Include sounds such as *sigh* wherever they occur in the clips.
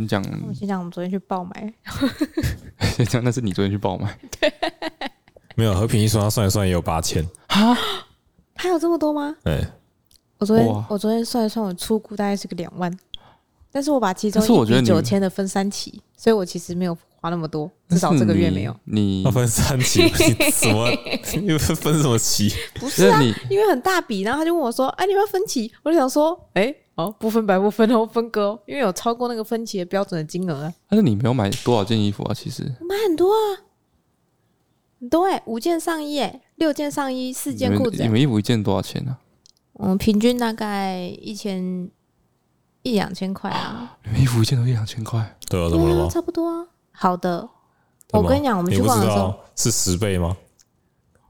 你讲，我先讲，我们昨天去爆买。*laughs* 先讲，那是你昨天去爆买。对，*laughs* 没有和平一说，他算一算也有八千啊？他有这么多吗？对，我昨天我昨天算一算，我出估大概是个两万，但是我把其中一笔九千的分三期，所以我其实没有花那么多，至少这个月没有。你分三期 *laughs* 什么？因为分什么期？不是啊，因为很大笔，然后他就问我说：“哎，你要分期？”我就想说：“哎。”哦，不分白不分哦，分割哦，因为有超过那个分期的标准的金额啊。但是你没有买多少件衣服啊？其实我买很多啊，很多哎，五件上衣哎，六件上衣，四件裤子。你们衣服一件多少钱呢？嗯，平均大概一千一两千块啊。你们衣服一件都一两千块？对啊，怎么了吗？差不多啊。好的，我跟你讲，我们去逛的时候是十倍吗？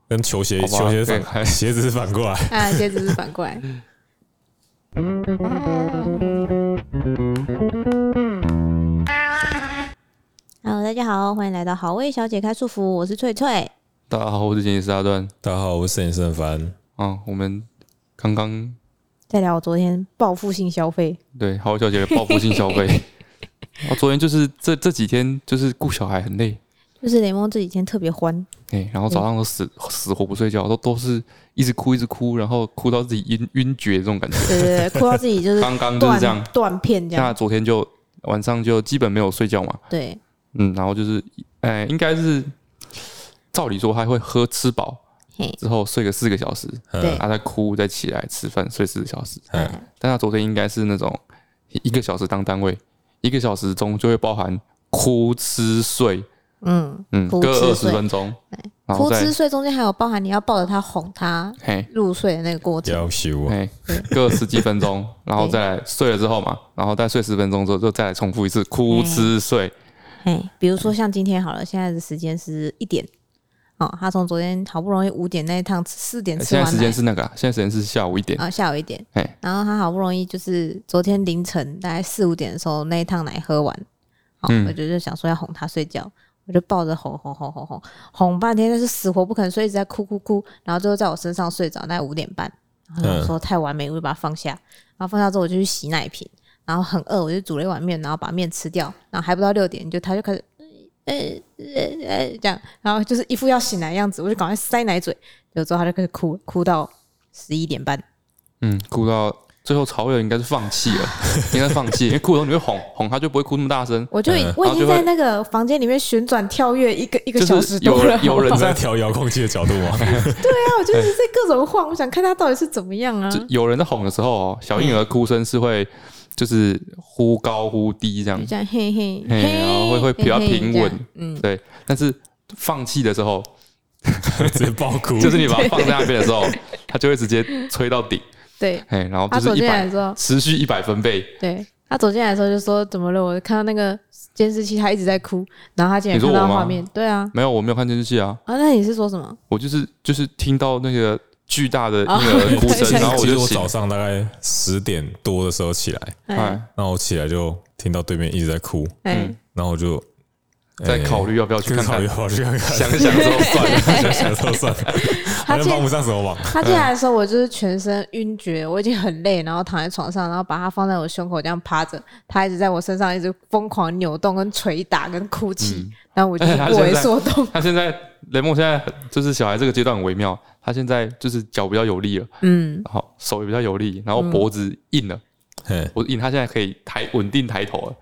跟球鞋球鞋反鞋子是反过来 *laughs* 啊，鞋子是反过来。Hello，大家好，欢迎来到好味小姐开束缚，我是翠翠。大家好，我是剪辑师阿段。大家好，我是摄影师凡。啊，我们刚刚在聊我昨天报复性消费。对，好味小姐的报复性消费。我 *laughs* 昨天就是这这几天就是顾小孩很累。就是雷蒙这几天特别欢，哎，然后早上都死死活不睡觉，都都是一直哭一直哭，然后哭到自己晕晕厥这种感觉。对对对，哭到自己就是刚刚就是这样断片这样。那昨天就晚上就基本没有睡觉嘛。对，嗯，然后就是，哎，应该是照理说他会喝吃饱之后睡个四个小时，对，他再哭再起来吃饭睡四个小时。嗯，但他昨天应该是那种一个小时当单位，一个小时中就会包含哭吃睡。嗯嗯，各二十分钟，哭吃睡中间还有包含你要抱着他哄他入睡的那个过程，要修啊，各十几分钟，*laughs* 然后再来睡了之后嘛，然后再睡十分钟之后就再来重复一次哭吃睡。哎，比如说像今天好了，现在的时间是一点，哦，他从昨天好不容易五点那一趟四点吃完，现在时间是那个，现在时间是下午一点。啊，下午一点，然后他好不容易就是昨天凌晨大概四五点的时候那一趟奶喝完，好，我就就想说要哄他睡觉。我就抱着哄哄哄哄哄哄半天，但是死活不肯睡，一直在哭哭哭，然后最后在我身上睡着，大概五点半，然后我说太完美，我就把它放下，然后放下之后我就去洗奶瓶，然后很饿，我就煮了一碗面，然后把面吃掉，然后还不到六点，就他就开始，呃呃呃这样，然后就是一副要醒来的样子，我就赶快塞奶嘴，有时候他就开始哭，哭到十一点半，嗯，哭到。最后曹伟应该是放弃了，*laughs* 应该放弃，因为哭的时候你会哄哄他，就不会哭那么大声。我就我已经在那个房间里面旋转跳跃一个一个小时多了。有有人在调遥控器的角度吗？*laughs* 对啊，我就是在各种晃，我想看他到底是怎么样啊。有人在哄的时候，小婴儿哭声是会就是忽高忽低这样，这样嘿嘿嘿，然后会会比较平稳，嗯，对。但是放弃的时候 *laughs* 直接爆哭，就是你把它放在那边的时候，它就会直接吹到顶。对，哎然后他走进来的时候，持续一百分贝。对，他走进来的时候就说：“怎么了？”我看到那个监视器，他一直在哭。然后他竟然看到画面，对啊，没有，我没有看监视器啊。啊，那你是说什么？我就是就是听到那个巨大的那个哭声，然后我就我早上大概十点多的时候起来，哎，然后我起来就听到对面一直在哭，嗯，然后我就。在考虑要不要去看看，考虑看看，想想之后算了，*laughs* 想想之后算了。*laughs* 他帮不上什么忙。他进来的时候，我就是全身晕厥，我已经很累，然后躺在床上，然后把他放在我胸口这样趴着，他一直在我身上一直疯狂扭动、跟捶打、跟哭泣，然后我就不为所动。他现在 *laughs* 雷梦现在就是小孩这个阶段很微妙，他现在就是脚比较有力了，嗯，好手也比较有力，然后脖子硬了。我硬，他现在可以抬稳定抬头了，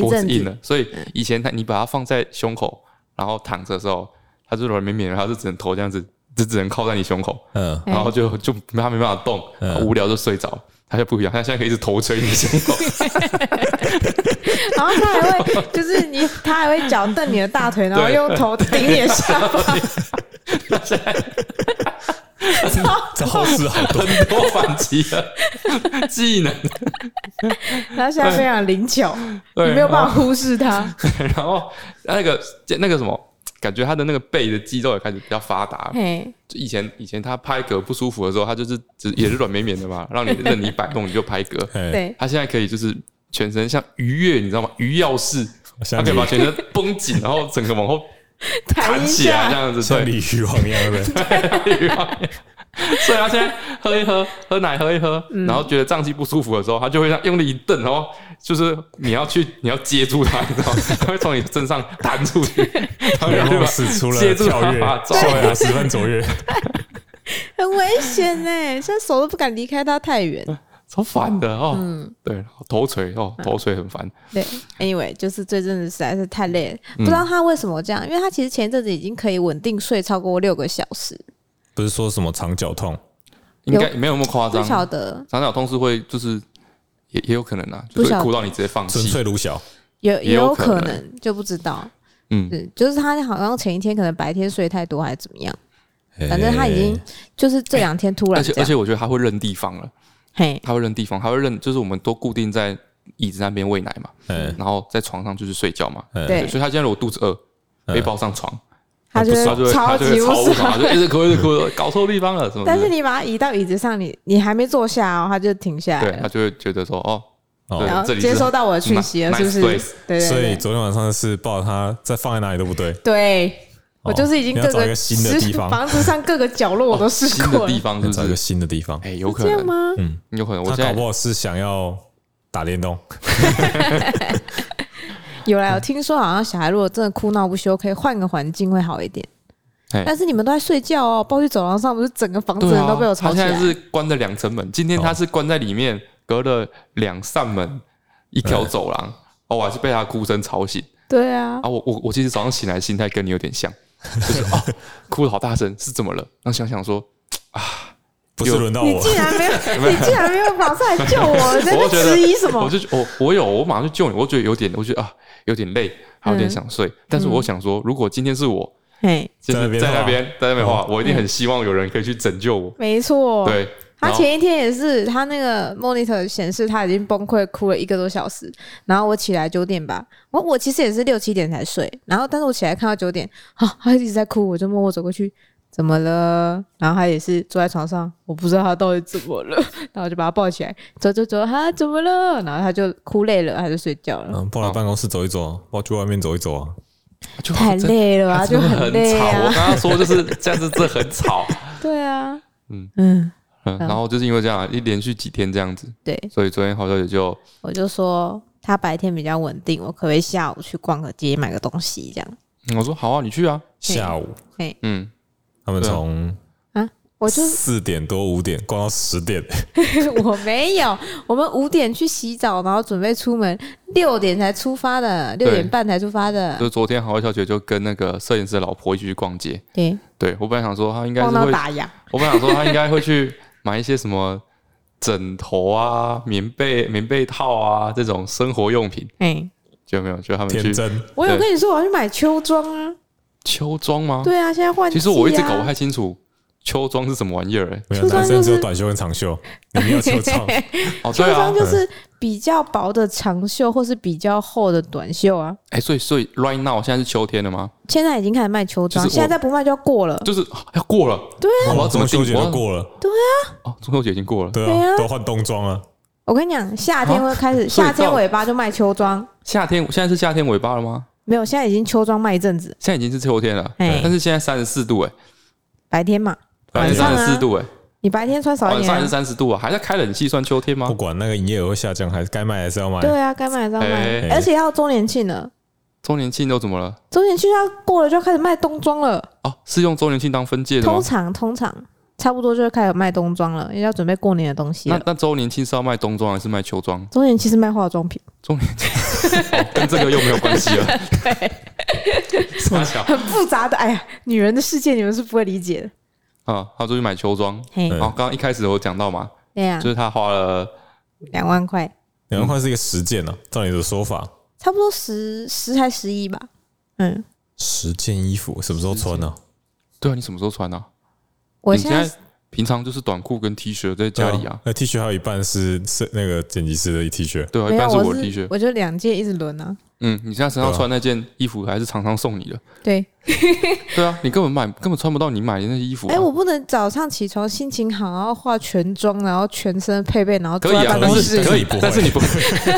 脖子硬了，所以以前他你把它放在胸口，然后躺着的时候，他就软绵绵，然后就只能头这样子，就只能靠在你胸口，嗯，然后就就他没办法动，无聊就睡着，他就不一样，他现在可以一直头捶你胸口，*laughs* 然后他还会就是你，他还会脚蹬你的大腿，然后用头顶你的下巴，*laughs* 这好事好多，很多反击的技能。他现在非常灵巧，你没有办法忽视他。然后那个那个什么，感觉他的那个背的肌肉也开始比较发达。就以前以前他拍嗝不舒服的时候，他就是只也是软绵绵的嘛，让你任你摆动你就拍嗝。对，他现在可以就是全身像鱼跃，你知道吗？鱼跃式，他可以把全身绷紧，然后整个往后 *laughs* 弹起来，这样子，像鲤鱼王一样的。*laughs* 所以他现在喝一喝，喝奶喝一喝，嗯、然后觉得胀气不舒服的时候，他就会用力一蹬，然后就是你要去，你要接住他，你知道吗？*laughs* 他会从你身上弹出去，然后使出了跳跃，跳跃十分卓越，很危险呢，现在手都不敢离开他太远。超烦的哦，嗯，对，头锤哦，头锤很烦。对，Anyway，就是这阵子实在是太累了，不知道他为什么这样，因为他其实前一阵子已经可以稳定睡超过六个小时。不是说什么肠绞痛，应该没有那么夸张。不晓得。肠绞痛是会就是也也有可能啊，就是哭到你直接放弃，纯粹鲁小，也也有可能就不知道。嗯，对，就是他好像前一天可能白天睡太多还是怎么样，反正他已经就是这两天突然，而且而且我觉得他会认地方了。嘿，他会认地方，他会认，就是我们都固定在椅子那边喂奶嘛，嗯，然后在床上就是睡觉嘛，对，所以他现在如果肚子饿，被抱上床，他就会超级不爽，就一直哭一直哭，搞错地方了什么？但是你把他移到椅子上，你你还没坐下哦，他就停下来，对，他就会觉得说哦，然后，接收到我的讯息了，是不是？对，所以昨天晚上是抱着他，再放在哪里都不对，对。我就是已经各个新的地方，房子上各个角落我都试过。新的地方是找一个新的地方，哎，有可能吗？嗯，有可能。他搞不好是想要打电动。*laughs* 有啦，我听说好像小孩如果真的哭闹不休，可以换个环境会好一点。但是你们都在睡觉哦，抱去走廊上，不是整个房子人都被我吵起来。他现在是关了两层门，今天他是关在里面，隔了两扇门，一条走廊。哦，我还是被他哭声吵醒。对啊。啊，我我我其实早上醒来心态跟你有点像。*laughs* 就是哦，哭得好大声，是怎么了？然后想想说 *tsk* 啊，不是轮到我，你竟然 *laughs* 没有，你竟然没有马上来救我，你在质疑什么？我就我我有，我马上去救你。我觉得有点，我觉得啊，有点累，还有点想睡。但是我想说，如果今天是我，嘿，在那边，在那边，在那边的话，我一定很希望有人可以去拯救我。没错，对。他前一天也是，他那个 monitor 显示他已经崩溃哭了一个多小时，然后我起来九点吧，我我其实也是六七点才睡，然后但是我起来看到九点，啊，他一直在哭，我就默默走过去，怎么了？然后他也是坐在床上，我不知道他到底怎么了，*laughs* 然后我就把他抱起来，走走走，他怎么了？然后他就哭累了，他就睡觉了。嗯，抱来办公室走一走，抱去外面走一走啊，就太累了啊，就很累啊。我刚刚说就是这样子，这很吵。*laughs* 对啊，嗯嗯。嗯，然后就是因为这样，一连续几天这样子，对，所以昨天好小姐就，我就说她白天比较稳定，我可不可以下午去逛个街买个东西这样？我说好啊，你去啊，下午，嘿，嗯，他们从啊，我就四点多五点逛到十点，*laughs* 我没有，我们五点去洗澡，然后准备出门，六点才出发的，六点半才出发的。就昨天好味小姐就跟那个摄影师的老婆一起去逛街，对，对我本来想说她应该是会打烊，我本来想说他应该会去。买一些什么枕头啊、棉被、棉被套啊这种生活用品，哎，就没有，就他们去。我有跟你说我要去买秋装啊。秋装吗？对啊，现在换。其实我一直搞不太清楚秋装是什么玩意儿。哎，没有，男生只有短袖跟长袖，你没有 *laughs* 秋装。秋装就是比较薄的长袖，或是比较厚的短袖啊。哎，所以所以 right now 现在是秋天了吗？现在已经开始卖秋装，现在再不卖就要过了。就是要过了。对啊，我要怎么秋节就过了？对啊。哦，中秋节已经过了。对啊，都换冬装了。我跟你讲，夏天会开始，夏天尾巴就卖秋装。夏天现在是夏天尾巴了吗？没有，现在已经秋装卖一阵子。现在已经是秋天了，但是现在三十四度哎，白天嘛，晚上三十四度哎。你白天穿少一点，晚上还是三十度啊？还在开冷气算秋天吗？不管那个营业额会下降，还是该卖还是要卖。对啊，该卖还是要卖，而且要周年庆了。周年庆都怎么了？周年庆要过了就要开始卖冬装了。哦，是用周年庆当分界的吗？通常通常差不多就会开始卖冬装了，也要准备过年的东西。那那周年庆是要卖冬装还是卖秋装？周年庆是卖化妆品。周年庆跟这个又没有关系了。*laughs* 对，很复杂的。哎呀，女人的世界你们是不会理解的。啊，他出去买秋装，然后刚刚一开始我讲到嘛，对呀，就是他花了两万块，两万块是一个十件呢，照你的说法，差不多十十还十一吧，嗯，十件衣服什么时候穿呢？对啊，你什么时候穿呢？我现在。平常就是短裤跟 T 恤在家里啊，那 T 恤还有一半是是那个剪辑师的 T 恤，对，一半是我的 T 恤，我就两件一直轮啊。嗯，你现在身上穿那件衣服还是常常送你的？对，*laughs* 对啊，你根本买根本穿不到你买的那些衣服。哎，我不能早上起床心情好，然后化全妆，然后全身配备，然后坐在办公室，可以，但是你不会。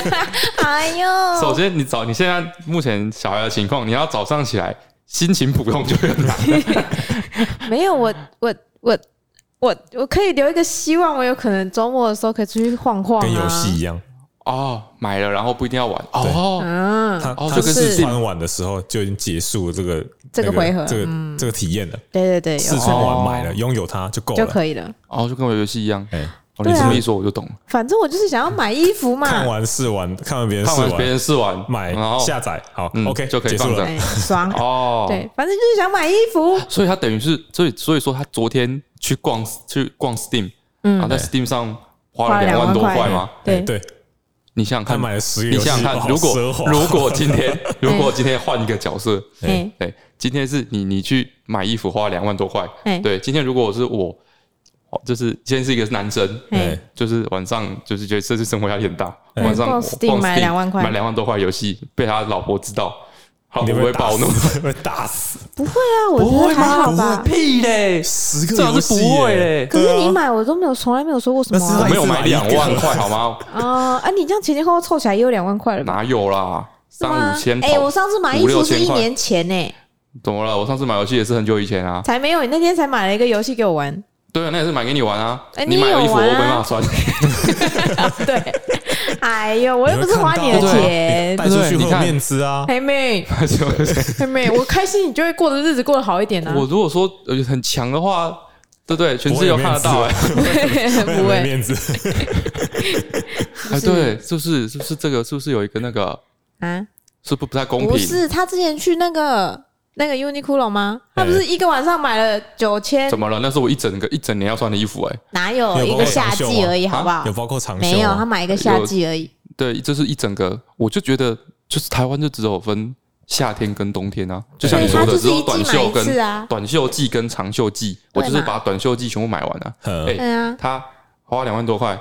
*laughs* 哎呦，首先你早，你现在目前小孩的情况，你要早上起来心情普通就很难。*laughs* 没有，我我我。我我可以留一个希望，我有可能周末的时候可以出去晃晃，跟游戏一样哦。买了然后不一定要玩哦。嗯，他他试穿完的时候就已经结束了这个这个回合，这个这个体验了。对对对，试穿完买了，拥有它就够了，就可以了。哦，就跟我游戏一样。哎。你这么一说，我就懂了。反正我就是想要买衣服嘛。看完试完，看完别人试完，别人试完买，然后下载，好，OK 就可以放了，爽 *laughs* 哦。对，反正就是想买衣服。所以他等于是，所以所以说他昨天去逛去逛 Steam，嗯，然后在 Steam 上花了两万多块嘛。对对，你想想看，买了十个，你想想看，如果如果今天 *laughs* 如果今天换一个角色，对，今天是你你去买衣服花了两万多块，对，今天如果是我。就是今天是一个男生，对，就是晚上就是觉得这次生活压力很大，晚上逛 Steam 买两万块，买两万多块游戏，被他老婆知道，好，你会暴怒，*laughs* 会打死？不会啊，我觉得还好吧。屁嘞，十个游戏不会嘞。可是你买我都没有，从来没有说过什么。我没有买两万块，好吗？啊啊！你这样前前后后凑起来也有两万块了吧？哪有啦？三五千。哎，我上次买衣服是一年前呢。怎么了？我上次买游戏也是很久以前啊。才没有，你那天才买了一个游戏给我玩。对啊，那也是买给你玩啊。你买了衣服，我没办法穿。对，*laughs* 哎呦，我又不是花你的钱，带出去很面子啊。黑妹，*laughs* 黑妹，我开心，你就会过的日子过得好一点啊。我如果说很强的话，对不对？全世界都看得到，哎，*laughs* 不会面子。哎，对，是不是？是不是这个？是不是有一个那个啊？是不是不太公平？不是，他之前去那个。那个 Uniqlo 吗？他不是一个晚上买了九千？怎么了？那是我一整个一整年要穿的衣服哎。哪有一个夏季而已，好不好？有包括长袖？没有，他买一个夏季而已。对，这是一整个。我就觉得，就是台湾就只有分夏天跟冬天啊。就像你说的，只有短袖跟短袖季跟长袖季。我就是把短袖季全部买完了。对啊。他花两万多块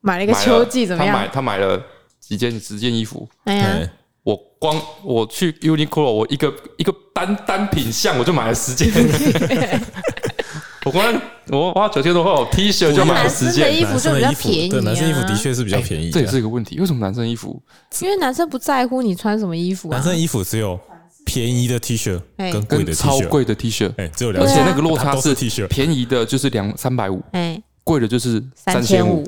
买了一个秋季，怎么样？他买他买了几件十件衣服。哎呀。我光我去 Uniqlo，我一个一个单单品项我就买了十件。*laughs* 我光我花九千多块，T 恤就买了十件。男生的衣服就比较便宜，对，男生衣服的确是比较便宜。这也是一个问题，为什么男生衣服？因为男生不在乎你穿什么衣服。男生衣服只有便宜的 T 恤跟贵的超贵的 T 恤，哎，只有两而且那个落差是 T 恤，便宜的就是两三百五，哎，贵的就是三千五。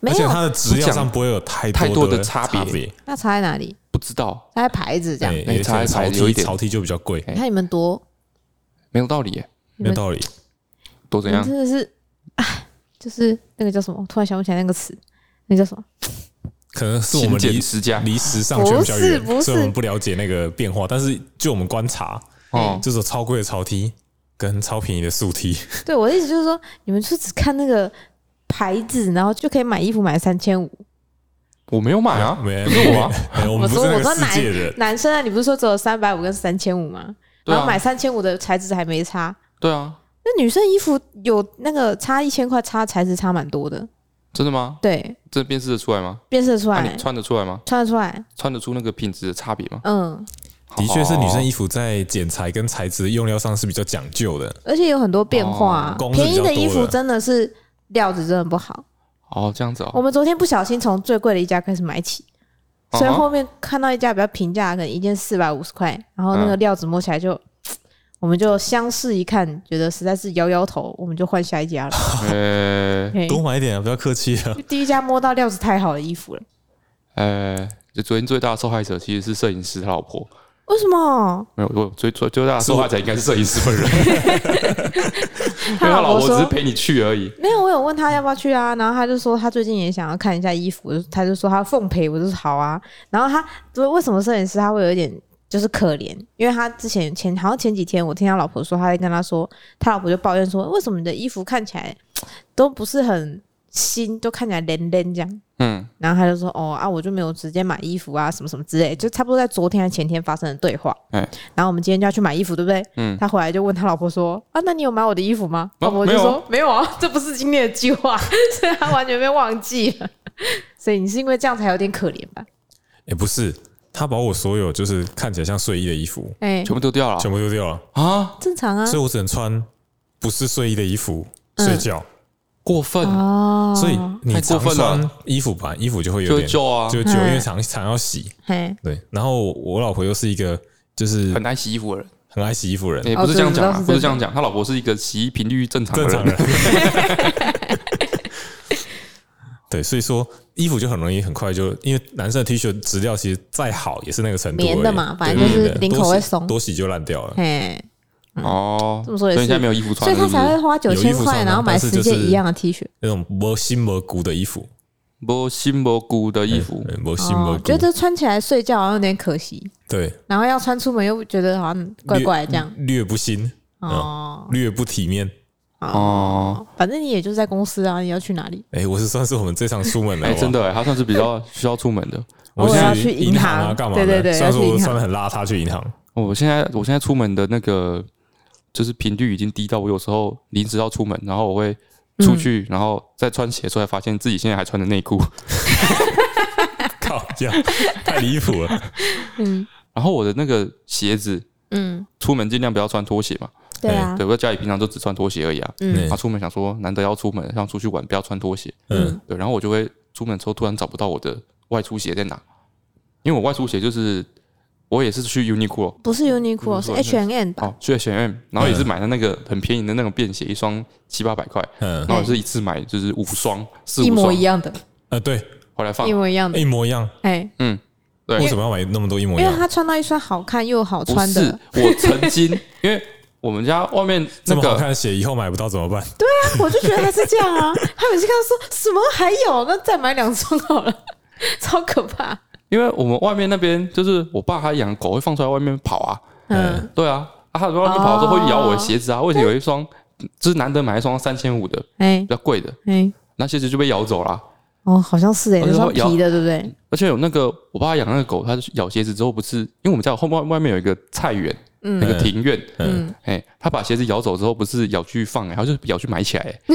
而且它的质量上不会有太太多的差别。那差在哪里？不知道，它的牌子这样，哎，差在有一点，潮梯就比较贵。你看你们多没有道理，没有道理，多怎样？真的是，哎，就是那个叫什么？突然想不起来那个词，那叫什么？可能是我们离时家离时尚圈比较远，所以我们不了解那个变化。但是就我们观察，哦，就是超贵的潮梯跟超便宜的素梯。对，我的意思就是说，你们就只看那个牌子，然后就可以买衣服买三千五。我没有买啊，没有啊。我说我说男男生啊，你不是说只有三百五跟三千五吗？然后买三千五的材质还没差。对啊。那女生衣服有那个差一千块，差材质差蛮多的。真的吗？对。这辨识得出来吗？辨识得出来。你穿得出来吗？穿得出来。穿得出那个品质的差别吗？嗯。的确是女生衣服在剪裁跟材质用料上是比较讲究的，而且有很多变化。便宜的衣服真的是料子真的不好。哦，这样子哦。我们昨天不小心从最贵的一家开始买起，所以后面看到一家比较平价，可能一件四百五十块，然后那个料子摸起来就，*tsk* 我们就相视一看，觉得实在是摇摇头，我们就换下一家了。*laughs* 呃，多买一点啊，不要客气啊。第一家摸到料子太好的衣服了。呃，就昨天最大的受害者其实是摄影师他老婆。为什么？没有，我最最最大的受害者应该是摄影师本人。*laughs* 他老婆只是陪你去而已。没有，我有问他要不要去啊，然后他就说他最近也想要看一下衣服，他就说他奉陪，我就说好啊。然后他说为什么摄影师他会有一点就是可怜？因为他之前前好像前几天我听他老婆说，他在跟他说，他老婆就抱怨说，为什么你的衣服看起来都不是很。心都看起来冷冷这样，嗯，然后他就说：“哦啊，我就没有直接买衣服啊，什么什么之类，就差不多在昨天还前天发生的对话。”嗯，然后我们今天就要去买衣服，对不对？嗯，他回来就问他老婆说：“啊，那你有买我的衣服吗？”老婆就说：“没有啊，这不是今天的计划。”所以他完全被忘记了。所以你是因为这样才有点可怜吧？也不是，他把我所有就是看起来像睡衣的衣服，哎，全部丢掉了，全部丢掉了啊，正常啊，所以我只能穿不是睡衣的衣服睡觉。过分。哦，所以你常穿衣服吧，衣服就会有点旧啊，就旧，因为常常要洗。对，然后我老婆又是一个就是很爱洗衣服的人，很爱洗衣服人，也不是这样讲，不是这样讲，他老婆是一个洗衣频率正常的人。*laughs* 对，所以说衣服就很容易很快就，因为男生的 T 恤质料其实再好也是那个程度，棉的嘛，反正就是领口会松，多洗就烂掉了。嘿，哦，这么说也是，所以现在没有衣服穿，所以他才会花九千块，然后买十件一样的 T 恤，那种没心没骨的衣服，没心没骨的衣服，没心没骨，觉得穿起来睡觉好像有点可惜。对，然后要穿出门又觉得好像怪怪这样，略不新哦，略不体面。哦，反正你也就是在公司啊，你要去哪里？哎，我是算是我们这场出门的，哎，真的哎，他算是比较需要出门的。我要去银行。啊，干嘛？对对对，虽然说我穿的很邋遢去银行。我现在我现在出门的那个就是频率已经低到我有时候临时要出门，然后我会出去，然后再穿鞋的时候才发现自己现在还穿着内裤。*laughs* 靠，这样太离谱了。嗯，然后我的那个鞋子，嗯，出门尽量不要穿拖鞋嘛。对啊，对，我在家里平常都只穿拖鞋而已啊。嗯，他出门想说难得要出门，想出去玩不要穿拖鞋。嗯，对，然后我就会出门之后突然找不到我的外出鞋在哪，因为我外出鞋就是我也是去 Uniqlo，不是 Uniqlo，是 H&M 吧？哦，去 H&M，然后也是买了那个很便宜的那种便鞋，一双七八百块。嗯，然后也是一次买就是五双，四五双，一模一样的。呃，对，后来放一模一样的，一模一样。哎，嗯，对，为什么要买那么多一模一样？因为他穿到一双好看又好穿的。我曾经因为。我们家外面那么好看的鞋，以后买不到怎么办？对啊，我就觉得他是这样啊。他每次看到说什么还有，那再买两双好了，超可怕。因为我们外面那边就是我爸他养狗会放出来外面跑啊，嗯，对啊，啊他在外面跑的时候会咬我的鞋子啊。为什么有一双就是难得买一双三千五的，哎，比较贵的，哎，那鞋子就被咬走了。哦，好像是哎，那双皮的，对不对？而且有那个我爸养那个狗，它咬鞋子之后不是，因为我们家后外外面有一个菜园。那个庭院，嗯，哎，他把鞋子咬走之后，不是咬去放，然后就咬去埋起来，*laughs*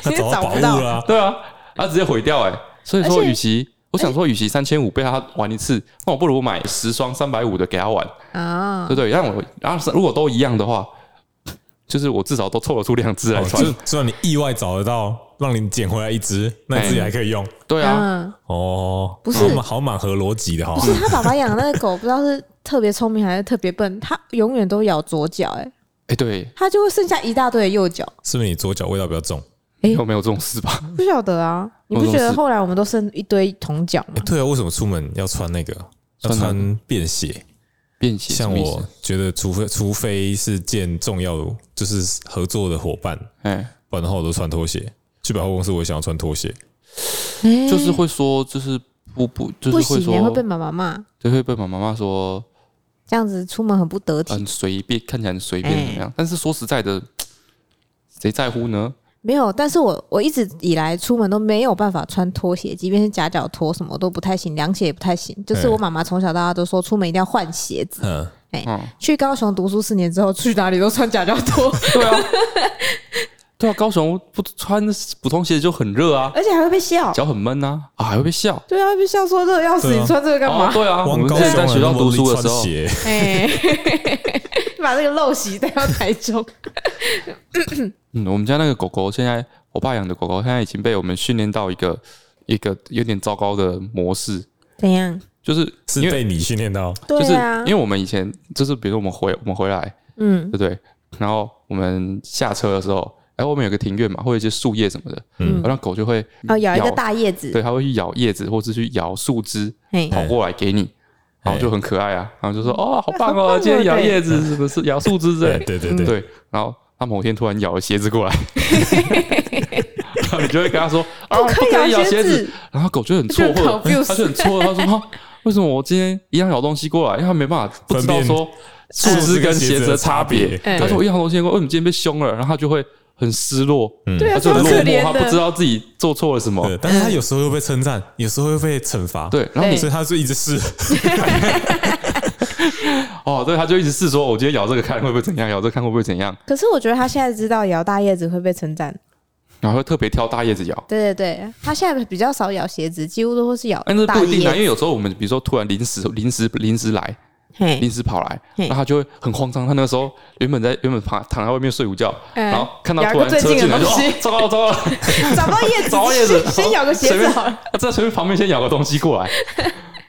他找不到宝物了，对啊，他直接毁掉，哎，所以说，与其我想说，与其三千五被他玩一次，那我不如买十双三百五的给他玩。啊，对对，让我，然后如果都一样的话，就是我至少都凑得出两只来穿，只要你意外找得到，让你捡回来一只，那自己还可以用，对啊，哦，不是，好满合逻辑的哈，不是他爸爸养的那个狗，不知道是。特别聪明还是特别笨？它永远都咬左脚，哎。哎，对，它就会剩下一大堆的右脚。是不是你左脚味道比较重？哎，有没有这种事吧？不晓得啊，你不觉得后来我们都剩一堆铜脚吗？对啊，为什么出门要穿那个？要穿便鞋？便鞋？像我觉得，除非除非是见重要的，就是合作的伙伴，哎，不然的话我都穿拖鞋。去百货公司，我也想要穿拖鞋，就是会说，就是不不，就是会说会被妈妈骂，就会被妈妈骂说。这样子出门很不得体，很随便，看起来很随便怎么样？欸、但是说实在的，谁在乎呢？没有，但是我我一直以来出门都没有办法穿拖鞋，即便是夹脚拖，什么都不太行，凉鞋也不太行。就是我妈妈从小到大都说，出门一定要换鞋子。嗯，哎、欸，去高雄读书四年之后，去哪里都穿夹脚拖。对啊。对啊，高雄不穿普通鞋子就很热啊，而且还会被笑，脚很闷呐，啊还会被笑。对啊，会被笑说热要死，你穿这个干嘛？对啊，我们在学校读书的时候，哎，*laughs* 把这个陋习带到台中。嗯，我们家那个狗狗现在，我爸养的狗狗现在已经被我们训练到一个一个有点糟糕的模式。怎样？就是是被你训练到，就是因为我们以前就是比如说我们回我们回来，嗯，对不对？然后我们下车的时候。哎，外面有个庭院嘛，或者一些树叶什么的，嗯，然后狗就会哦咬一个大叶子，对，它会去咬叶子，或者去咬树枝，跑过来给你，然后就很可爱啊，然后就说哦，好棒哦，今天咬叶子 *laughs* 是不是？咬树枝？哎，对对对对，然后它某天突然咬了鞋子过来，*laughs* 然后你就会跟他说 *laughs* 啊，不可以咬鞋子，然后狗就很错愕，它就很错愕，它说为什么我今天一样咬东西过来，因为它没办法不知道说树枝跟鞋子的差别，他说我一样东西过来，为什么今天被凶了？然后他就会。很失落，嗯，他就很落寞，他不知道自己做错了什么。但是他有时候又被称赞，有时候又被惩罚。对，然后所以他就一直试。*laughs* 哦，对，他就一直试，说我今天咬这个看会不会怎样，咬这个看会不会怎样。可是我觉得他现在知道咬大叶子会被称赞，然后会特别挑大叶子咬。对对对，他现在比较少咬鞋子，几乎都会是咬。但是不一定啊，因为有时候我们比如说突然临时临时临时来。临时跑来，那他就会很慌张。他那个时候原本在原本躺躺在外面睡午觉，然后看到突然车进来，就糟糕糟糕，*laughs* 找不到叶子，*laughs* 找到叶子，先咬个鞋子好了。*laughs* 他在随便旁边先咬个东西过来，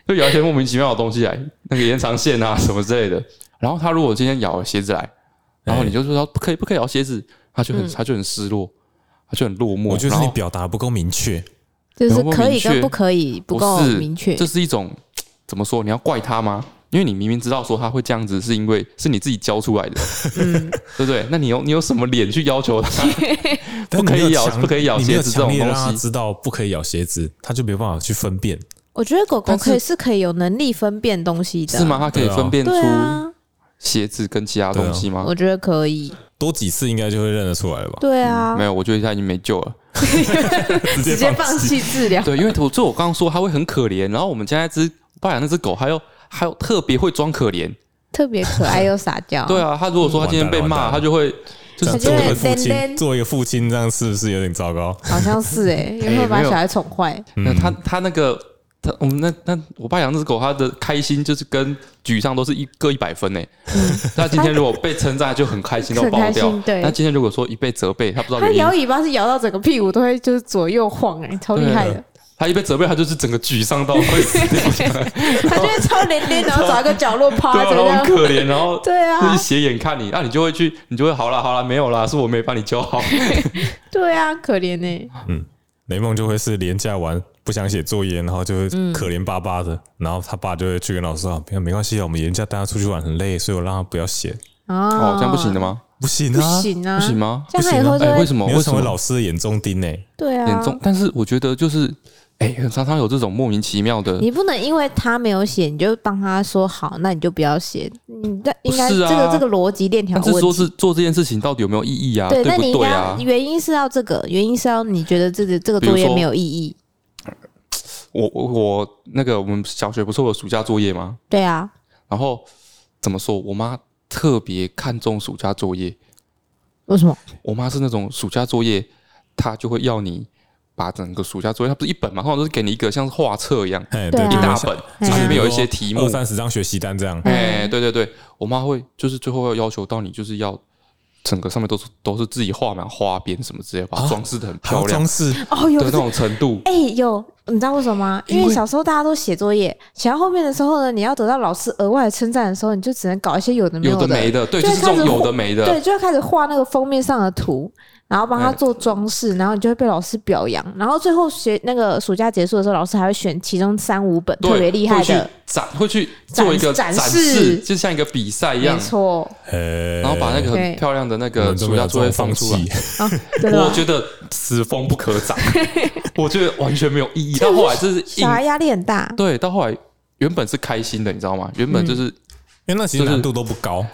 就咬一些莫名其妙的东西来，那个延长线啊什么之类的。然后他如果今天咬了鞋子来，然后你就说不可以不可以咬鞋子，他就很他就很失落，他就很落寞。我觉得是你表达不够明确，就是可以跟不可以不够明确，这是一种怎么说？你要怪他吗？因为你明明知道说他会这样子，是因为是你自己教出来的，嗯，*laughs* 对不对？那你有你有什么脸去要求他 *laughs* 不可以咬不可以咬鞋子这种东西？知道不可以咬鞋子，他就没办法去分辨。我觉得狗狗可以是可以有能力分辨东西的，是吗？它可以分辨出鞋子跟其他东西吗？我觉得可以，多几次应该就会认得出来了吧？对啊，没有，我觉得它已经没救了，*laughs* 直接放弃治疗。对，因为我就我刚刚说它会很可怜，然后我们家那只爸养那只狗还有。还有特别会装可怜，特别可爱又撒娇。对啊，他如果说他今天被骂，他就会就是作为父亲，作为一个父亲，这样是不是有点糟糕？好像是哎，有没有把小孩宠坏？那他他那个他我们那那我爸养那只狗，他的开心就是跟沮丧都是一各一百分哎。那今天如果被称赞，就很开心，都爆掉。对，那今天如果说一被责备，他不知道他摇尾巴是摇到整个屁股都会就是左右晃哎，超厉害的。他一被责备，他就是整个沮丧到会死掉。*laughs* 他就会超连连，然后找一个角落趴着，很可怜。然后 *laughs* 对啊，就是斜眼看你，那你就会去，你就会好了好了，没有啦，是我没把你教好。*laughs* 对啊，可怜呢。嗯，雷梦就会是廉价玩不想写作业，然后就会可怜巴巴的，然后他爸就会去跟老师说：“没关系啊，我们廉价带他出去玩很累，所以我让他不要写。”哦，这样不行的吗？不行啊，不行啊，不行吗？这样以后就为什么？会成为老师的眼中钉呢？对啊，眼中。但是我觉得就是。哎，常常有这种莫名其妙的。你不能因为他没有写，你就帮他说好，那你就不要写。你这应该这个这个逻辑链条问题。是说是做这件事情到底有没有意义啊？对，那你应该原因是要这个，原因是要你觉得这个这个作业没有意义。我我我那个我们小学不是有暑假作业吗？对啊。然后怎么说？我妈特别看重暑假作业。为什么？我妈是那种暑假作业，她就会要你。把整个暑假作业，它不是一本嘛，通常都是给你一个像画册一样，哎对，一大本，里面有一些题目，二三十张学习单这样。哎，对对对，我妈会就是最后要要求到你，就是要整个上面都是都是自己画满花边什么之类，把它装饰的很漂亮，装饰哦，有那种程度。哎，有，你知道为什么吗？因为小时候大家都写作业，写到后面的时候呢，你要得到老师额外的称赞的时候，你就只能搞一些有的没有的没的，对，就是这种有的没的，对，就要开始画那个封面上的图。然后帮他做装饰，然后你就会被老师表扬。然后最后学那个暑假结束的时候，老师还会选其中三五本特别厉害的展，会去做一个展示，就像一个比赛一样。没错。然后把那个很漂亮的那个暑假作业放出来。我觉得此风不可长，我觉得完全没有意义。到后来就是小孩压力很大。对，到后来原本是开心的，你知道吗？原本就是因为那其实难度都不高，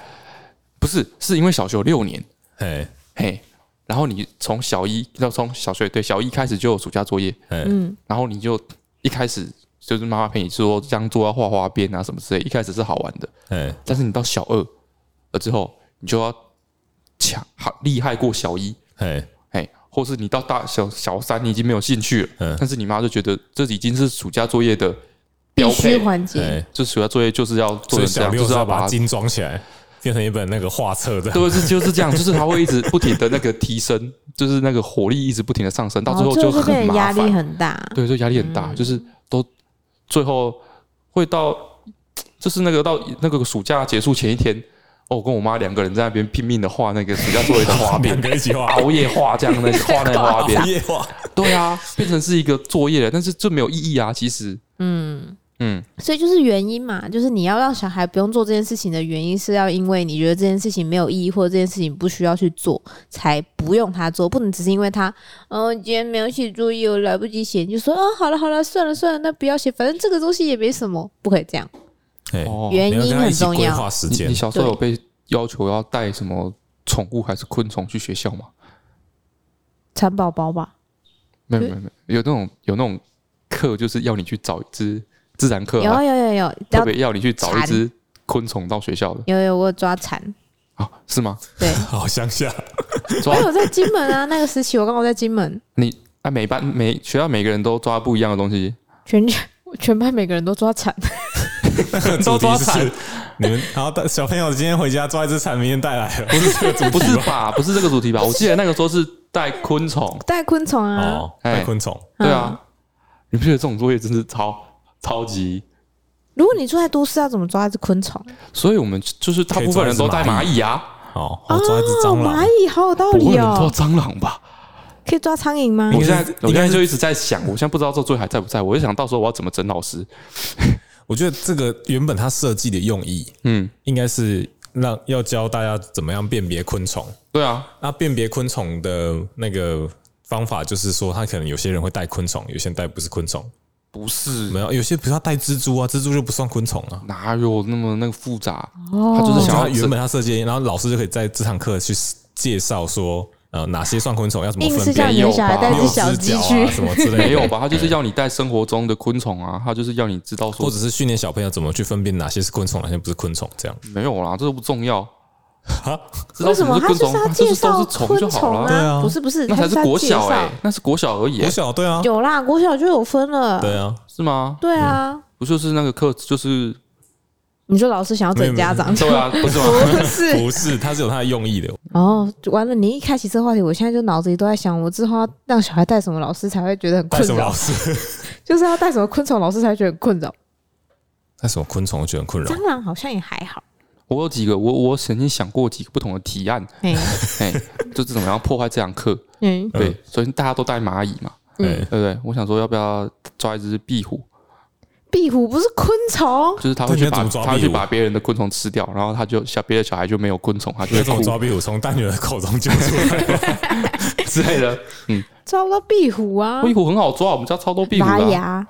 不是，是因为小学六年，嘿，嘿。然后你从小一要从小学对小一开始就有暑假作业，嗯，然后你就一开始就是妈妈陪你说这样做要画花边啊什么之类，一开始是好玩的，嗯，但是你到小二了之后，你就要强好厉害过小一，哎哎，或是你到大小小三你已经没有兴趣了，嗯，但是你妈就觉得这已经是暑假作业的标配。环节，就暑假作业就是要做成这样，就是要把它精装起来。变成一本那个画册的，对，是就是这样，就是它会一直不停的那个提升，就是那个火力一直不停的上升，到最后就很麻烦，压力很大，对，就压力很大，就是都最后会到，就是那个到那个暑假结束前一天，哦，我跟我妈两个人在那边拼命的画那个暑假作业的画面，一起画，熬夜画这样那个画那个画边，*laughs* 熬夜画，对啊，变成是一个作业了，但是这没有意义啊，其实，嗯。嗯，所以就是原因嘛，就是你要让小孩不用做这件事情的原因，是要因为你觉得这件事情没有意义，或者这件事情不需要去做，才不用他做，不能只是因为他，哦，今天没有写作业，我来不及写，你就说，啊，好了好了，算了算了，那不要写，反正这个东西也没什么，不可以这样。哦，原因很重要。你小时候有被要求要带什么宠物还是昆虫去学校吗？蚕宝宝吧？没有没有没有，有那种有那种课，就是要你去找一只。自然课有有有有，特别要你去找一只昆虫到学校的。有有，我抓蝉。啊，是吗？对，*laughs* 好乡下。抓 *laughs* 我在金门啊，那个时期我刚好在金门。你啊，每班每学校每个人都抓不一样的东西。全全全班每个人都抓蚕。*laughs* 都抓蚕。你们然后小朋友今天回家抓一只蚕，明天带来了，不是这个主题，不是吧？不是这个主题吧？我记得那个时候是带昆虫，带昆虫啊。哦，带昆虫。对啊，你不觉得这种作业真是超？超级如果你住在都市，要怎么抓一只昆虫？所以我们就是大部分人都带蚂蚁啊。哦，抓一只蟑螂。蚂蚁好有道理哦。抓蟑螂吧？可以抓苍蝇吗？我现在我现在就一直在想，我现在不知道这作业还在不在。我就想到时候我要怎么整老师。*laughs* 我觉得这个原本他设计的用意，嗯，应该是让要教大家怎么样辨别昆虫。对啊，那辨别昆虫的那个方法就是说，他可能有些人会带昆虫，有些人带不是昆虫。不是，没有，有些比如他带蜘蛛啊，蜘蛛就不算昆虫啊，哪有那么那个复杂？哦，他就是想要原本他设计，然后老师就可以在这堂课去介绍说，呃，哪些算昆虫，要怎么分辨？没有吧？带只小鸡去什么之类的？没有吧？他就是要你带生活中的昆虫啊，他就是要你知道说，或者是训练小朋友怎么去分辨哪些是昆虫，哪些不是昆虫，这样。没有啦，这都不重要。哈？为什么他就是要介绍昆虫啊？对啊，不是不是，那才是国小哎，那是国小而已。国小对啊，有啦，国小就有分了。对啊，是吗？对啊，不就是那个课，就是你说老师想要整家长？对啊，不是吗？*laughs* 不是，不是，他是有他的用意的。哦，完了！你一开启这个话题，我现在就脑子里都在想，我之后要让小孩带什么老师才会觉得很困扰？什么老师？*laughs* 就是要带什么昆虫老师才会觉得很困扰？带什么昆虫觉得很困扰？蟑螂好像也还好。我有几个，我我曾经想过几个不同的提案，哎，*laughs* 就是怎么样破坏这堂课？嗯，对，首先大家都带蚂蚁嘛，嗯，对不对？我想说，要不要抓一只壁虎？壁虎不是昆虫，就是他会去把他会去把别人的昆虫吃掉，然后他就小别的小孩就没有昆虫，他就会怎么抓壁虎？从蛋女的口中救出来。*laughs* 之类的，嗯，*laughs* 抓不到壁虎啊，壁虎很好抓，我们家超多壁虎的。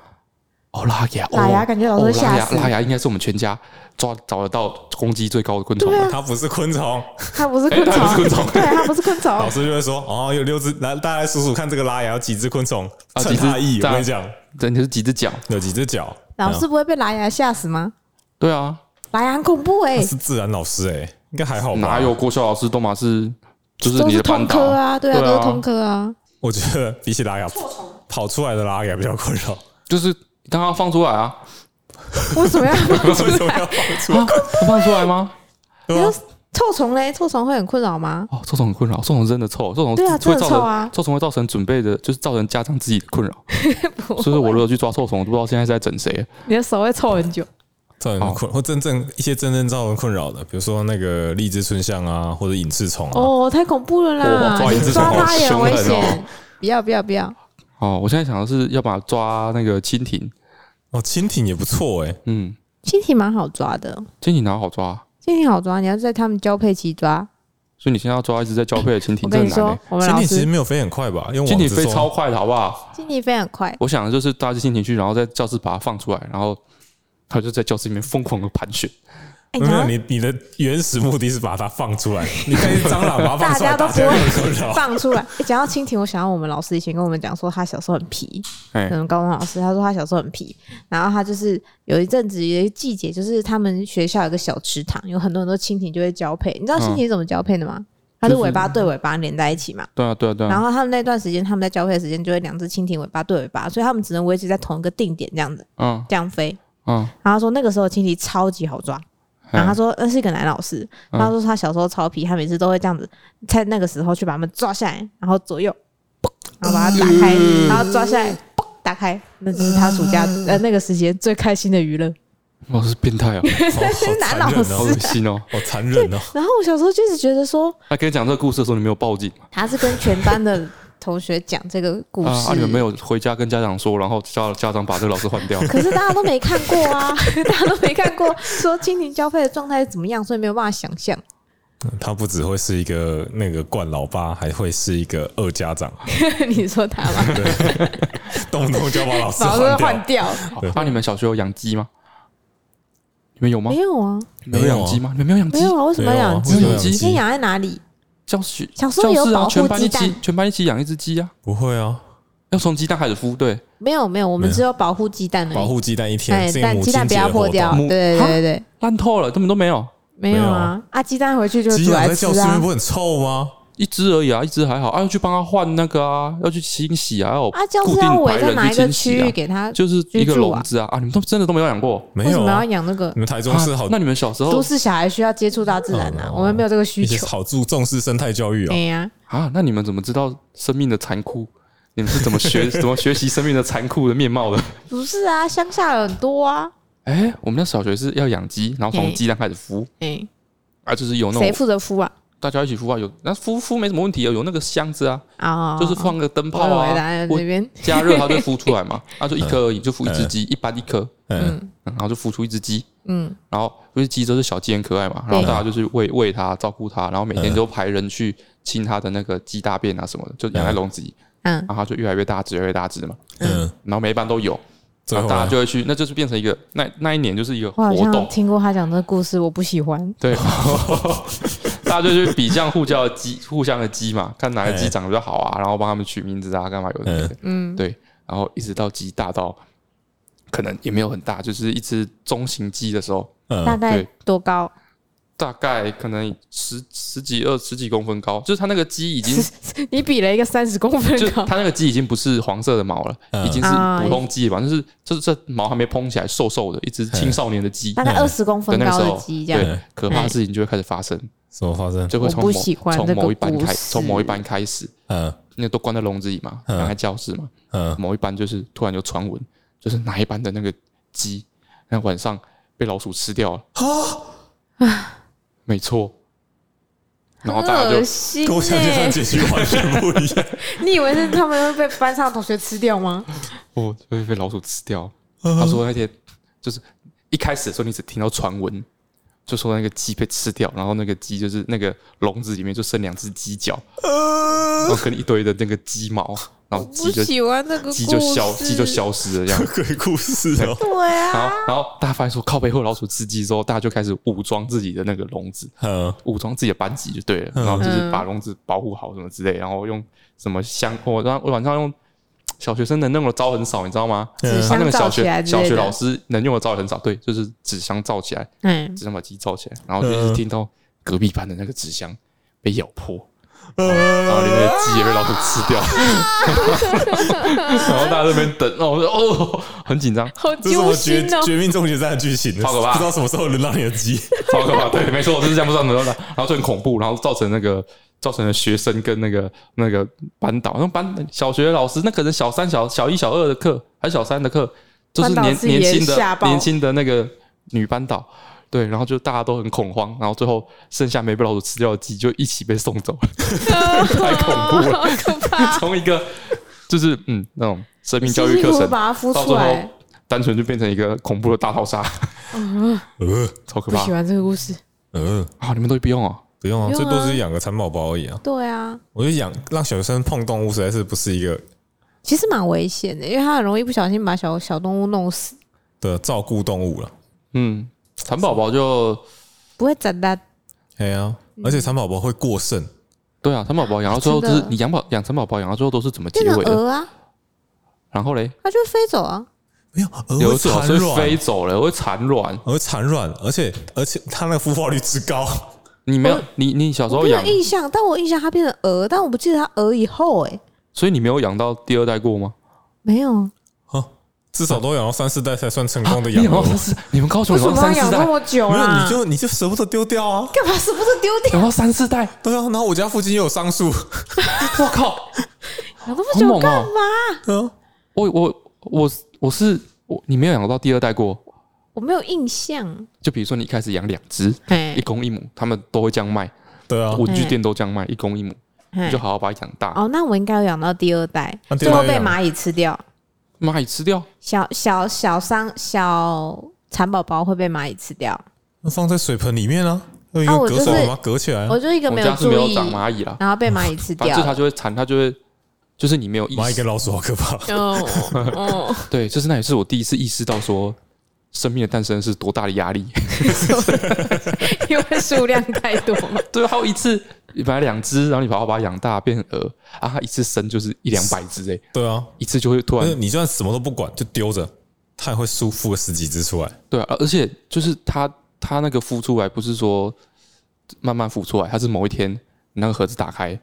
哦，拉牙，拉牙，感觉老师吓死。拉牙应该是我们全家抓找得到攻击最高的昆虫。*laughs* 它不是昆虫，它不是昆虫，它不是昆虫，对，它不是昆虫。老师就会说：“哦，有六只，来，大家来数数看，这个拉牙有几只昆虫？几只翼？我跟你讲，对，你是几只脚？有几只脚？老师不会被拉牙吓死吗？对啊，拉牙很恐怖哎。是自然老师哎，应该还好吧？哪有国小老师都嘛是，就是你的班科啊，对啊，都是通科啊。我觉得比起拉牙，跑出来的拉牙比较困扰，就是。刚刚放出来啊？为什么要放出来？放出来吗？臭虫嘞？臭虫会很困扰吗？哦，臭虫很困扰，臭虫真的臭，臭虫对啊，真的臭啊！臭虫会造成准备的，就是造成家长自己的困扰。*laughs* 所以，我如果去抓臭虫，我不知道现在是在整谁。你的手会臭很久，造成困，或真正一些真正造成困扰的，比如说那个荔枝春象啊，或者隐翅虫。哦，太恐怖了啦！抓它也很危险，不要不要不要！哦，我现在想的是要把抓那个蜻蜓。哦，蜻蜓也不错哎。嗯，蜻蜓蛮好抓的。蜻蜓哪好抓？蜻蜓好抓，你要在它们交配期抓。所以你现在要抓一只在交配的蜻蜓，*laughs* 我跟你说，蜻蜓其实没有飞很快吧？因为蜻蜓飞超快的，好不好？蜻蜓飞很快。我想的就是抓一只蜻蜓去，然后在教室把它放出来，然后它就在教室里面疯狂的盘旋。没有，你你的原始目的是把它放出来，你看 *laughs* 蟑螂把它放出来，大家都不会放出来。讲到蜻蜓，我想到我们老师以前跟我们讲说，他小时候很皮。嗯，可能高中老师他说他小时候很皮，然后他就是有一阵子有一个季节，就是他们学校有个小池塘，有很多很多蜻蜓就会交配。你知道蜻蜓怎么交配的吗？它是尾巴对尾巴连在一起嘛？对啊，对啊，对啊。然后他们那段时间，他们在交配的时间就会两只蜻蜓尾巴对尾巴，所以他们只能维持在同一个定点这样子，嗯，这样飞，嗯。然后他说那个时候蜻蜓超级好抓。然后他说那是一个男老师，他说他小时候超皮，他每次都会这样子，在那个时候去把他们抓下来，然后左右，然后把它打开，然后抓下来，打开，那就是他暑假呃那个时间最开心的娱乐。我 *laughs* 是变态哦，*laughs* 男老师，好恶心哦，*laughs* 好残忍哦。然后我小时候就是觉得说，他跟你讲这个故事的时候，你没有报警？他是跟全班的。同学讲这个故事，啊，你们没有回家跟家长说，然后叫家长把这个老师换掉。*laughs* 可是大家都没看过啊，*laughs* 大家都没看过，说蜻蜓交配的状态是怎么样，所以没有办法想象。他不只会是一个那个惯老爸，还会是一个二家长。*laughs* 你说他吗？对，动不动就要把老师换掉。那你们小学有养鸡吗？你们有吗？没有啊。没有养鸡吗？你们没有养鸡？没有啊？为什么要养鸡？养鸡？先养在哪里？教室，小时候有保护鸡蛋，全班一起养一只鸡啊？不会啊，要从鸡蛋开始孵。对，没有没有，我们只有保护鸡蛋的，保护鸡蛋一天，但鸡蛋不要破掉。对对对对，烂透了，根本都没有，没有啊啊！鸡蛋回去就煮来吃啊。鸡蛋在教室里面不很臭吗？一只而已啊，一只还好啊，要去帮他换那个啊，要去清洗啊，要啊，教室要围在哪一个区域给他？就是一个笼子啊啊！你们都真的都没有养过？没有？为什么要养那个？你们台中是好？那你们小时候都市小孩需要接触大自然啊，我们没有这个需求。好注重视生态教育啊！对呀啊，那你们怎么知道生命的残酷？你们是怎么学 *laughs* 怎么学习生命的残酷的面貌的？不是啊，乡下有很多啊。哎，我们那小学是要养鸡，然后从鸡蛋开始孵。哎，啊，就是有那种谁负责孵啊？大家一起孵化，有那孵孵没什么问题啊，有那个箱子啊，啊，就是放个灯泡啊，加热它就孵出来嘛，*laughs* 啊，就一颗而已，就孵一只鸡，一般一颗，嗯，然后就孵出一只鸡，嗯，然后因为鸡都是小鸡很可爱嘛，然后大家就是喂喂它，照顾它，然后每天都派人去清它的那个鸡大便啊什么的，就养在笼子里，嗯，然后它就越来越大只，越来越大只嘛，嗯，然后每一班都有。然后大家就会去，那就是变成一个那那一年就是一个活动。我好像听过他讲的故事，我不喜欢。对，*laughs* 大家就去比较互叫的鸡，互相的鸡嘛，看哪个鸡长得比较好啊，然后帮他们取名字啊，干嘛有的。嗯，对，然后一直到鸡大到可能也没有很大，就是一只中型鸡的时候，大概多高？大概可能十十几二十几公分高，就是它那个鸡已经，*laughs* 你比了一个三十公分高，它那个鸡已经不是黄色的毛了，已经是普通鸡了吧？就是就是这毛还没蓬起来，瘦瘦的，一只青少年的鸡，大概二十公分高的鸡，这样。对，可怕的事情就会开始发生。什么发生？就会从某从某一班开，从某一班开始，嗯，因为都关在笼子里嘛，两个教室嘛，嗯，某一班就是突然就传闻，就是哪一班的那个鸡，那晚上被老鼠吃掉了。啊。*laughs* 没错，然后大家就跟我想象中结局完全不一样。你以为是他们会被班上的同学吃掉吗？哦，会被老鼠吃掉。他说那天就是一开始的时候，你只听到传闻，就说那个鸡被吃掉，然后那个鸡就是那个笼子里面就剩两只鸡脚，然后跟一堆的那个鸡毛。然后鸡就喜欢那个鸡就消鸡就消失了，这样。鬼故事哦。对。啊，然后然后大家发现说靠背后老鼠吃鸡之后，大家就开始武装自己的那个笼子，武装自己的班级就对了。然后就是把笼子保护好什么之类，然后用什么香，我然后晚上用小学生能用的招很少，你知道吗？他那个小学小学老师能用的招很少，对，就是纸箱罩起来，嗯，纸箱把鸡罩起来，然后就是听到隔壁班的那个纸箱被咬破。然后里面的鸡也被老鼠吃掉，*laughs* 然后大家在那边等，然后我说哦，很紧张，好揪心哦！绝命终结战的剧情，超可怕，不知道什么时候轮到你的鸡，*laughs* 超可怕。对，没错，就是这样，不知道轮到哪，然后就很恐怖，然后造成那个造成了学生跟那个那个班导，那班小学老师，那可能小三、小小一、小二的课，还是小三的课，就是年年轻的年轻的那个女班导。对，然后就大家都很恐慌，然后最后剩下没被老鼠吃掉的鸡就一起被送走了，*laughs* 太恐怖了，*laughs* 从一个就是嗯那种生命教育课程，到最后单纯就变成一个恐怖的大逃杀，呃，*laughs* 超可怕。喜欢这个故事，呃，啊，你们都不用啊，不用啊，最多是养个蚕宝宝而已啊。对啊，我觉得养让小学生碰动物实在是不是一个，其实蛮危险的，因为他很容易不小心把小小动物弄死。的照顾动物了，嗯。蚕宝宝就不会长大，对啊，而且蚕宝宝会过剩，对啊，蚕宝宝养到最后就是你养宝养蚕宝宝养到最后都是怎么结尾的？蛾啊，然后嘞，它就会飞走啊，没有蛾会产卵，飞走了，会产卵，会产卵，而且而且它那个孵化率之高，你没有你你小时候养？印象，但我印象它变成蛾，但我不记得它蛾以后哎，所以你没有养到第二代过吗？没有。至少都养到三四代才算成功的养了。你们高雄养到三四代，那么久啊？你就你就舍不得丢掉啊？干嘛舍不得丢掉？养到三四代，对啊。然后我家附近又有桑树，我靠，养那么久干嘛？嗯，我我我我是我，你没有养到第二代过？我没有印象。就比如说你一开始养两只，一公一母，他们都会这样卖。对啊，文具店都这样卖，一公一母，你就好好把它养大。哦，那我应该有养到第二代，最后被蚂蚁吃掉。蚂蚁吃掉小小小伤小蚕宝宝会被蚂蚁吃掉，那放在水盆里面啊，用隔水把它隔起来。我就一个没有注意，长蚂蚁了，然后被蚂蚁吃掉，就它就会产，它就会就是你没有意识。蚂蚁跟老鼠好可怕。哦，*laughs* 对，就是那也是我第一次意识到说，生命的诞生是多大的压力，*laughs* 因为数量太多嘛。*laughs* 对，还有一次。你本来两只，然后你把它把它养大变成鹅，啊，它一次生就是一两百只诶。对啊，一次就会突然，你就算什么都不管就丢着，它也会孵孵个十几只出来。对啊，而且就是它它那个孵出来不是说慢慢孵出来，它是某一天你那个盒子打开，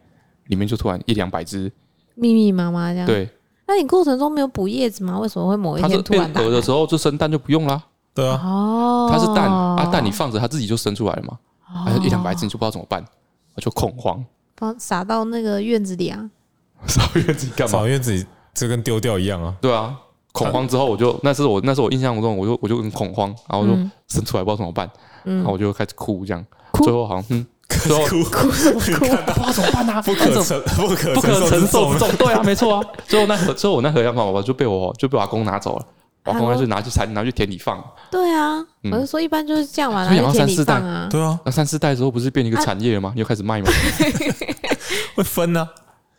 里面就突然一两百只密密麻麻这样。对，那你过程中没有补叶子吗？为什么会某一天突然？它是变蛾的时候就生蛋就不用啦。对啊，哦，它是蛋啊，蛋你放着它自己就生出来了嘛，还有一两百只你就不知道怎么办。我就恐慌，放撒到那个院子里啊！*laughs* 撒院子里干嘛？撒院子里就跟丢掉一样啊！对啊，恐慌之后，我就那是我那是我印象中，我就我就很恐慌，然后就生出来不知道怎么办，然后我就开始哭，这样，最后好像嗯，最后哭哭什么哭？不知道怎么办啊？不可承不可不可承受重，对啊，没错啊。最后那盒最后我那盒洋宝宝就被我就被我阿公拿走了，我阿公就拿去才拿去田里放。对啊，我就说一般就是这样嘛，拿去田里放啊。对啊，那三四代之后不是变成一个产业了吗？你就开始卖吗？*laughs* 会分呢。*laughs*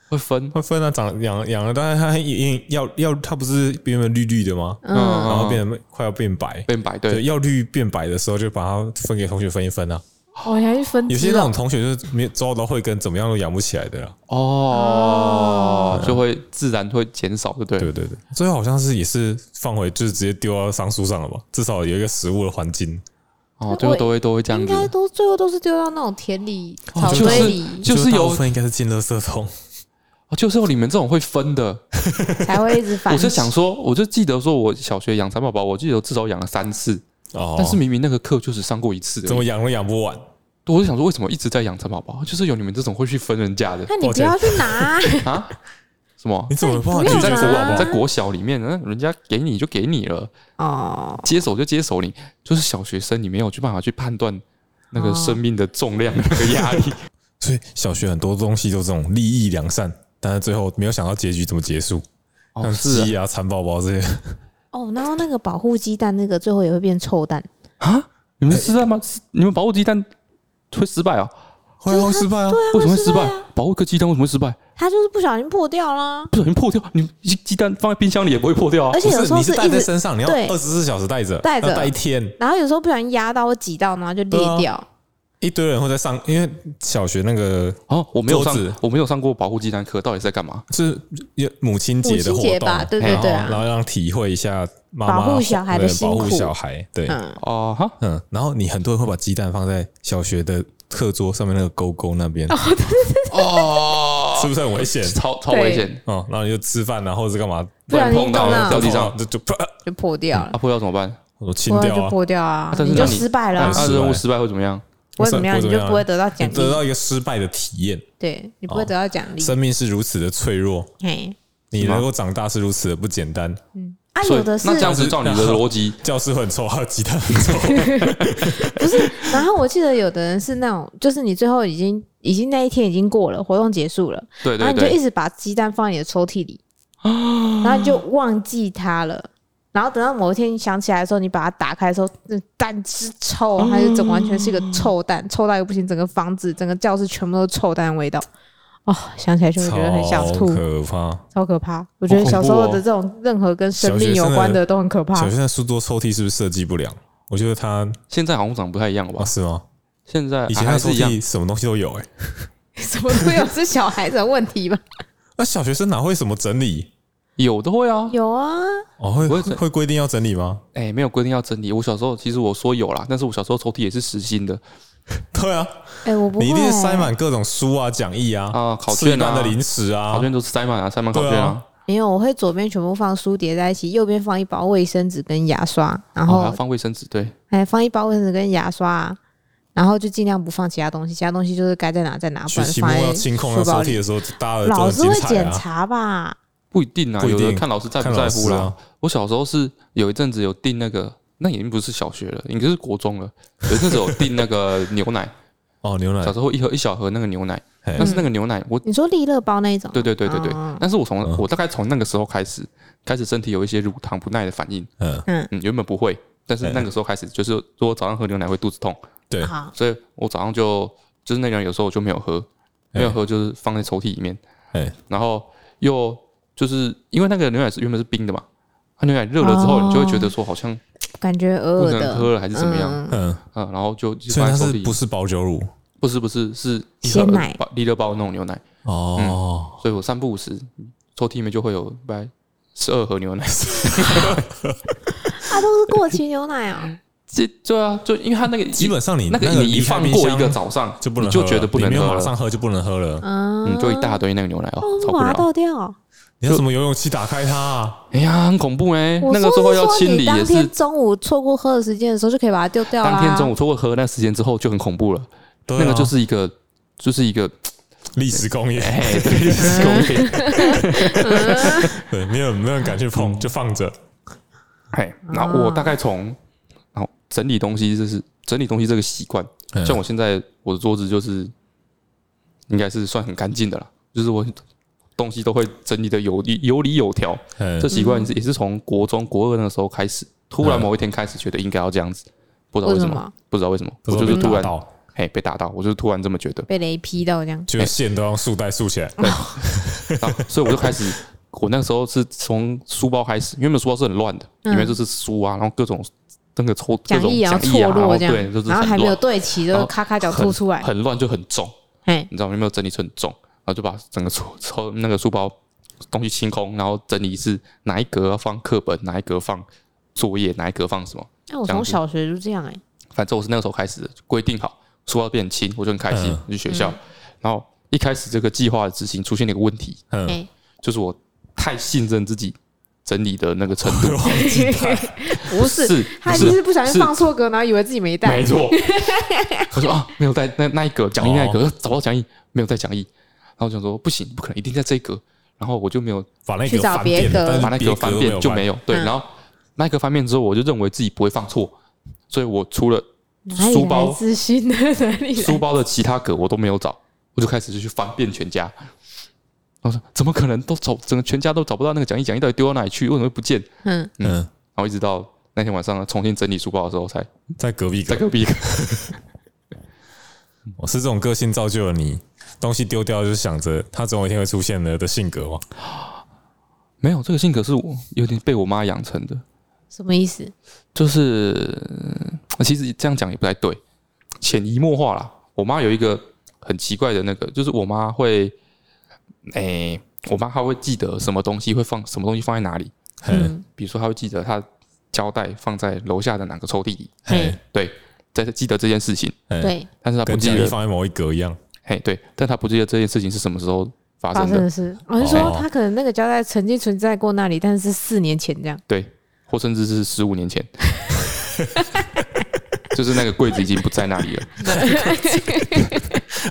会分会分啊，长养养了，当然它也要要它不是变成绿绿的吗？嗯，然后变成快要变白，变白对，要绿变白的时候就把它分给同学分一分啊。哦，还是分？有些那种同学就是没抓到会跟怎么样都养不起来的啦。哦，就会自然会减少，对不对？对对对，最后好像是也是放回，就是直接丢到桑树上了吧？至少有一个食物的环境。哦，最后都会都会这样子，应该都最后都是丢到那种田里、草堆里，就是有分应该是进垃圾桶。就是有你们这种会分的，才会一直 *laughs* 反。我就想说，我就记得说，我小学养蚕宝宝，我记得至少养了三次。哦。但是明明那个课就只上过一次，怎么养都养不完。我就想说，为什么一直在养蚕宝宝？就是有你们这种会去分人家的。那你不要去拿 *laughs* 啊？什么？你怎么不在国在国小里面，那人家给你就给你了。哦。接手就接手，你就是小学生，你没有去办法去判断那个生命的重量、那个压力。*laughs* 所以小学很多东西都这种利益良善。但是最后没有想到结局怎么结束，像鸡啊、蚕宝宝这些。哦，然后那个保护鸡蛋，那个最后也会变臭蛋啊？你们失败吗？你们保护鸡蛋会失败啊？会失败啊？对啊，为什么会失败？保护个鸡蛋为什么会失败？它就是不小心破掉了，不小心破掉。你鸡鸡蛋放在冰箱里也不会破掉啊。而且有时候你是带在身上，你要二十四小时带着，带着带一天。然后有时候不小心压到或挤到，然后就裂掉。一堆人会在上，因为小学那个哦，我没有上，我没有上过保护鸡蛋课，到底是在干嘛？是母亲节的活动吧？对对对，然后让体会一下妈妈保护小孩的辛苦，保护小孩，对，哦哈，嗯，然后你很多人会把鸡蛋放在小学的课桌上面那个勾勾那边，哦，是不是很危险？超超危险。哦！然后你就吃饭啊，或者是干嘛，不然碰到掉地上就就就破掉了，破掉怎么办？我说清掉就破掉啊，你就失败了，那任务失败会怎么样？不会怎么样，你就不会得到奖励，得到一个失败的体验。对，你不会得到奖励。生命是如此的脆弱，嘿，你能够长大是如此的不简单。嗯，啊，有的是那这样子照你的逻辑，教室很臭，还有鸡蛋很 *laughs* 臭。不是，然后我记得有的人是那种，就是你最后已经已经那一天已经过了，活动结束了，对，然后你就一直把鸡蛋放在你的抽屉里，*gasps* 然后你就忘记它了。然后等到某一天你想起来的时候，你把它打开的时候，那蛋汁臭，还是整完全是一个臭蛋，臭到又不行，整个房子、整个教室全部都是臭蛋味道。哦，想起来就会觉得很想吐，可怕，超可怕。我觉得小时候的这种任何跟生命有关的都很可怕。小学生书桌抽屉是不是设计不良？我觉得他现在好像长不太一样吧？是吗？现在以前的抽屉什么东西都有哎，*laughs* 什么都有是小孩子的问题吧？*laughs* 那小学生哪会什么整理？有的会啊，有啊，哦会会会规定要整理吗？哎，没有规定要整理。我小时候其实我说有啦，但是我小时候抽屉也是实心的。*laughs* 对啊，哎，我不会，你一定是塞满各种书啊、讲义啊、啊考卷啊、的零食啊，考卷都是塞满啊，塞满考卷啊。没有，我会左边全部放书叠在一起，右边放一包卫生纸跟牙刷，然后放卫生纸，对，哎，放一包卫生纸跟牙刷，然后就尽量不放其他东西，其他东西就是该在哪在哪，不然放在书包里的时候，老师会检查吧。不一定啊，有的看老师在不在乎啦。我小时候是有一阵子有订那个，那已经不是小学了，应该是国中了。有一阵子有订那个 *laughs* 牛奶哦，牛奶。小时候一盒一小盒那个牛奶，但是那个牛奶我你说利乐包那一种？对对对对对。但是我从我大概从那个时候开始，开始身体有一些乳糖不耐的反应。嗯嗯，原本不会，但是那个时候开始，就是说我早上喝牛奶会肚子痛。对，所以我早上就就是那样，有时候我就没有喝，没有喝就是放在抽屉里面。哎，然后又。就是因为那个牛奶是原本是冰的嘛，它牛奶热了之后，你就会觉得说好像感觉饿了，喝了还是怎么样？嗯嗯，然后就所以它是不是保酒乳？不是不是是鲜奶，利乐包那种牛奶哦。所以我三不五时抽屉里面就会有大概十二盒牛奶，它 *laughs* 都是过期牛奶啊。*laughs* 这对啊，就因为它那个基本上你那个你一放过一个早上就不能，就觉得不能喝，马上喝就不能喝了。嗯，就一大堆那个牛奶哦，超不能倒掉。你要什么游泳器打开它？啊？哎呀，很恐怖哎！那个时候要清理也是。当天中午错过喝的时间的时候就可以把它丢掉。当天中午错过喝那时间之后就很恐怖了。那个就是一个，就是一个历史工业，对，*laughs* 历史工业，对，没有没有人敢去碰，就放着。哎，那我大概从然后整理东西，就是整理东西这个习惯，像我现在我的桌子就是应该是算很干净的了，就是我东西都会整理的有理有理有条。这习惯也是从国中国二那个时候开始，突然某一天开始觉得应该要这样子，不知道为什么，不知道为什么，我就是突然。哎，被打到，我就突然这么觉得，被雷劈到这样，就线都用束带束起来。对，*laughs* 所以我就开始，我那个时候是从书包开始，因为那书包是很乱的，里面就是书啊，然后各种那个抽讲义啊错落这样，然后还没有对齐，就咔咔角凸出来，很乱就很重。哎，你知道有没有整理成很重？然后就把整个抽抽 *laughs* 那个书包东西清空，然后整理是哪一格要放课本，哪一格放作业，哪一格放什么？那我从小学就这样哎，反正我是那个时候开始的，规定好。书包变轻，我就很开心。去学校，然后一开始这个计划的执行出现了一个问题，嗯，就是我太信任自己整理的那个程度。*laughs* *laughs* 不是，他就是不小心放错格，然后以为自己没带。没错，我说啊，没有带那那一格讲义那一格，找不到讲义，没有带讲义。然后我想说不行，不可能，一定在这一格。然后我就没有把那个翻遍，把那个翻遍就没有。对，然后那个翻遍之后，我就认为自己不会放错，所以我除了。书包自信的 *laughs* 书包的其他格我都没有找，我就开始就去翻遍全家。我说怎么可能都找整个全家都找不到那个讲义？讲义到底丢到哪里去？为什么会不见？嗯嗯。然后一直到那天晚上重新整理书包的时候，才在隔壁在隔壁。*laughs* 我是这种个性造就了你，东西丢掉就是想着他总有一天会出现的的性格吗？没有，这个性格是我有点被我妈养成的。什么意思？就是其实这样讲也不太对，潜移默化啦。我妈有一个很奇怪的那个，就是我妈会，哎、欸，我妈她会记得什么东西会放什么东西放在哪里。嗯，比如说她会记得她胶带放在楼下的哪个抽屉里。嗯，对，在记得这件事情。对，但是她不记得放在某一格一样。嘿，对，但他不记得这件事情是什么时候发生的。发生的事，我是说他可能那个胶带曾经存在过那里，但是四年前这样。对。或甚至是十五年前，*laughs* 就是那个柜子已经不在那里了。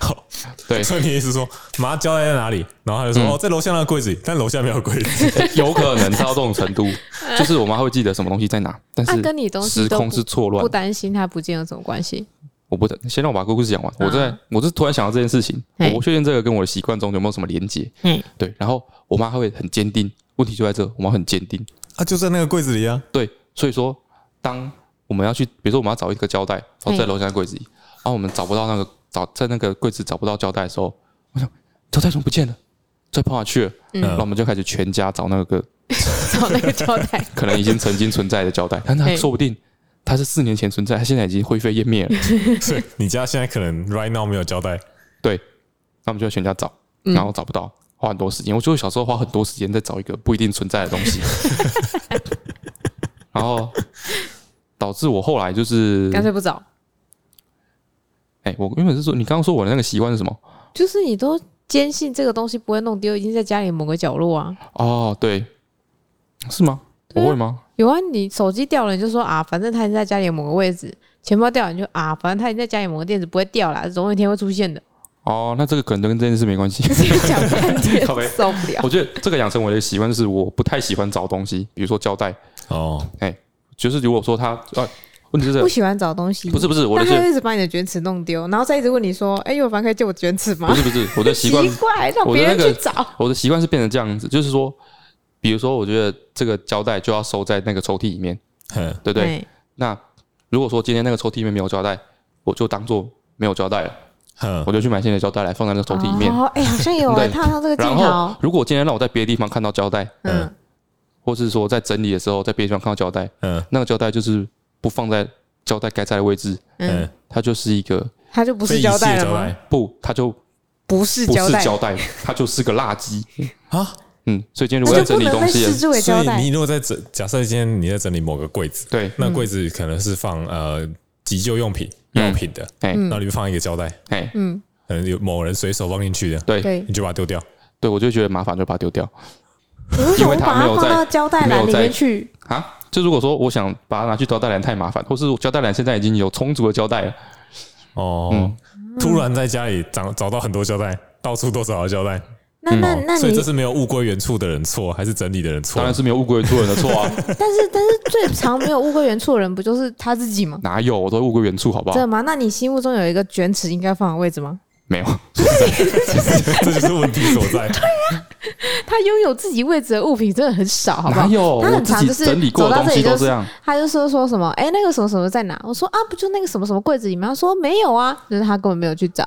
好，对，*laughs* *laughs* 所以你意思说，妈胶带在哪里？然后他就说，哦，在楼下那个柜子里，但楼下没有柜子。有可能到这种程度，就是我妈会记得什么东西在哪，但是跟你东西时空是错乱，不担心它不见有什么关系。我不等，先让我把故事讲完。我在，我是突然想到这件事情，我不确定这个跟我的习惯中有没有什么连接。嗯，对。然后我妈会很坚定，问题就在这，我妈很坚定。啊，就在那个柜子里啊。对，所以说，当我们要去，比如说我们要找一个胶带，然后在楼下柜子里，然后我们找不到那个找在那个柜子找不到胶带的时候，我想胶带怎么不见了？再跑哪去了？嗯，然后我们就开始全家找那个 *laughs* 找那个胶带，*laughs* 可能已经曾经存在的胶带，但它说不定它是四年前存在，它现在已经灰飞烟灭了。*laughs* 所以你家现在可能 right now 没有交代，对，那我们就要全家找，然后找不到。花很多时间，我就小时候花很多时间在找一个不一定存在的东西，*laughs* 然后导致我后来就是干脆不找。哎、欸，我原本是说，你刚刚说我的那个习惯是什么？就是你都坚信这个东西不会弄丢，已经在家里某个角落啊。哦，对，是吗？我会吗？有啊，你手机掉了，你就说啊，反正它已经在家里某个位置；钱包掉了，你就啊，反正它已经在家里某个垫子，不会掉啦，总有一天会出现的。哦，那这个可能都跟这件事没关系。*laughs* *laughs* 受不了。我觉得这个养成我的习惯就是，我不太喜欢找东西，比如说胶带。哦，哎，就是如果说他啊，问题是不喜欢找东西。不是不是，我的他一直把你的卷尺弄丢，然后再一直问你说：“哎，有凡可以借我卷尺吗？”不是不是，我的习惯奇怪，让别人去找。我的习惯是变成这样子，就是说，比如说，我觉得这个胶带就要收在那个抽屉里面，对不对？那如果说今天那个抽屉里面没有胶带，我就当做没有胶带了。我就去买新的胶带来放在那个抽屉里面。哦，哎，好像有哎，套上这个镜头。然后，如果今天让我在别的地方看到胶带，嗯，或是说在整理的时候在别的地方看到胶带，嗯，那个胶带就是不放在胶带该在的位置，嗯，它就是一个，它就不是胶带了吗？不，它就不是不是胶带，它就是个垃圾啊。嗯，所以今天如果在整理东西，所以你如果在整，假设今天你在整理某个柜子，对，那柜子可能是放呃。急救用品、药品的，哎，那里面放一个胶带，嗯，可能有某人随手放进去的，对，你就把它丢掉。对，我就觉得麻烦，就把它丢掉。因为它没有在胶带篮里面去啊。就如果说我想把它拿去胶带篮太麻烦，或是胶带篮现在已经有充足的胶带了。哦，突然在家里找找到很多胶带，到处都找到胶带。那那那，所以这是没有物归原处的人错，还是整理的人错？当然是没有物归原处的人的错啊。但是但是最常没有物归原处的人，不就是他自己吗？哪有，我都物归原处，好不好？真的吗？那你心目中有一个卷尺应该放的位置吗？没有，*laughs* 这就是问题所在。对呀，他拥有自己位置的物品真的很少，好不好？有，他很常就是整理过的东西都这样。他就说说什么，哎，那个什么什么在哪？我说啊，不就那个什么什么柜子里面？他说没有啊，就是他根本没有去找。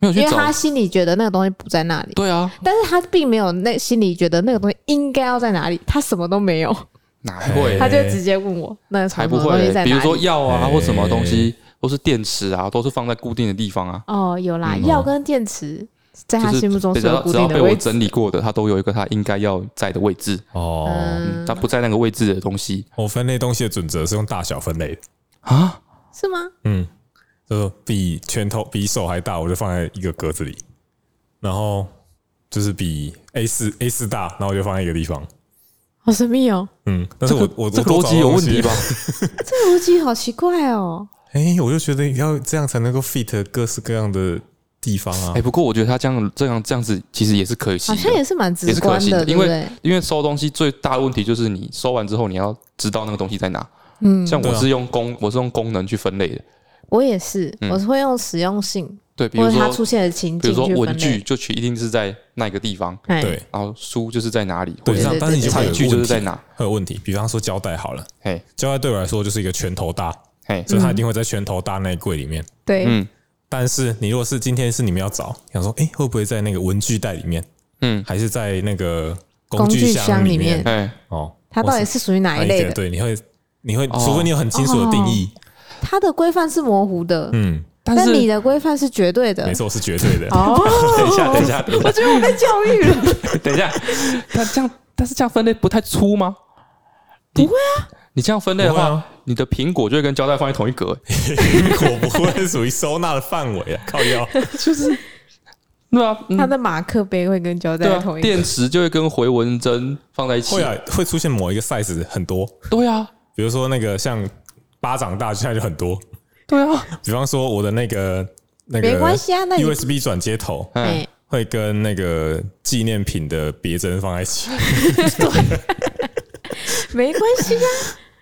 因为他心里觉得那个东西不在那里，对啊，但是他并没有那心里觉得那个东西应该要在哪里，他什么都没有，哪会？*laughs* 他就直接问我，那才不会。比如说药啊或什么东西，都是电池啊，都是放在固定的地方啊。哦，有啦，药跟电池在他心目中是固定的。只要被我整理过的，他都有一个他应该要在的位置。哦，他不在那个位置的东西，我分类东西的准则是用大小分类的啊？是吗？嗯。就比拳头比手还大，我就放在一个格子里，然后就是比 A 四 A 四大，然后我就放在一个地方。好神秘哦。嗯，但是我我这个逻辑有问题吧？*laughs* 这个逻辑好奇怪哦。哎，我就觉得要这样才能够 fit 各式各样的地方啊。哎，不过我觉得他这样这样这样子其实也是可行，好像也是蛮直观的，因为因为收东西最大的问题就是你收完之后你要知道那个东西在哪。嗯，像我是用功我是用功能去分类的。我也是，我是会用实用性，对，比如说它出现的情景，比如说文具就去一定是在那个地方，对，然后书就是在哪里，对，但是你餐具就是在哪，会有问题。比方说胶带好了，嘿，胶带对我来说就是一个拳头大，嘿，所以它一定会在拳头大那一柜里面，对，嗯。但是你如果是今天是你们要找，想说，哎，会不会在那个文具袋里面，嗯，还是在那个工具箱里面，哎，哦，它到底是属于哪一类的？对，你会，你会，除非你有很清楚的定义。它的规范是模糊的，嗯，但是你的规范是绝对的，没错，是绝对的。哦，等一下，等一下，我觉得我被教育了。*laughs* 等一下，它这样，但是这样分类不太粗吗？不会啊，你这样分类的话，你的苹果就会跟胶带放在同一格。苹果不会属于收纳的范围啊，*laughs* 靠腰。就是，对啊，它的马克杯会跟胶带同一格，电池就会跟回纹针放在一起，会啊，会出现某一个 size 很多，对啊，比如说那个像。巴掌大，现在就很多。对啊，比方说我的那个那个没关系啊，那 USB 转接头，嗯，会跟那个纪念品的别针放在一起。*laughs* 没关系啊，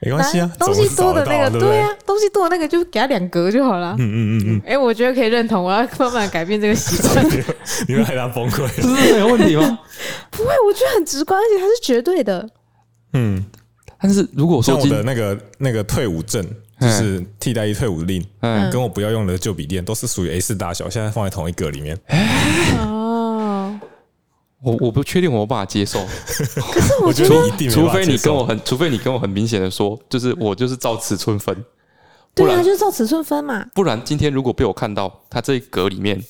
没关系啊，东西多的那个，对啊，东西多的那个就给他两格就好了。嗯嗯嗯嗯。哎，我觉得可以认同，我要慢慢改变这个习惯。*laughs* 你会害他崩溃？*laughs* 这是没有问题吗？不会，我觉得很直观，而且它是绝对的。嗯。但是如果说我的那个那个退伍证，就是替代役退伍令，嗯，跟我不要用的旧笔电都是属于 A 四大小，现在放在同一个里面。*laughs* 哦，我我不确定我有办法接受。可是我觉得，除非你跟我很，除非你跟我很明显的说，就是我就是照尺寸分，对啊，就是照尺寸分嘛。不然今天如果被我看到，它这一格里面。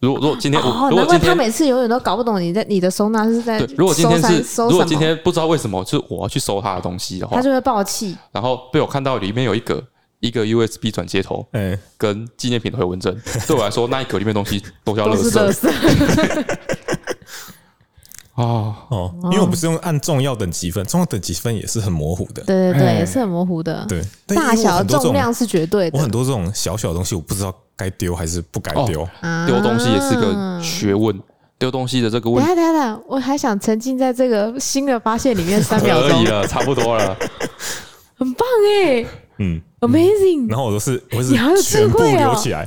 如果如果今天我，如果今天他每次永远都搞不懂你在你的收纳是在，如果今天是如果今天不知道为什么就是我要去收他的东西的话，他就会爆气。然后被我看到里面有一个一个 USB 转接头，嗯，跟纪念品的回纹针，对我来说那一格里面东西都叫垃圾。*laughs* 哦哦，因为我不是用按重要等级分，重要等级分也是很模糊的。对对对，也是很模糊的。对，大小重量是绝对的。我很多这种小小的东西，我不知道该丢还是不该丢。丢东西也是个学问，丢东西的这个问题。等下等下，我还想沉浸在这个新的发现里面三秒钟。可以了，差不多了。很棒哎，嗯，Amazing。然后我都是我是全部留起来。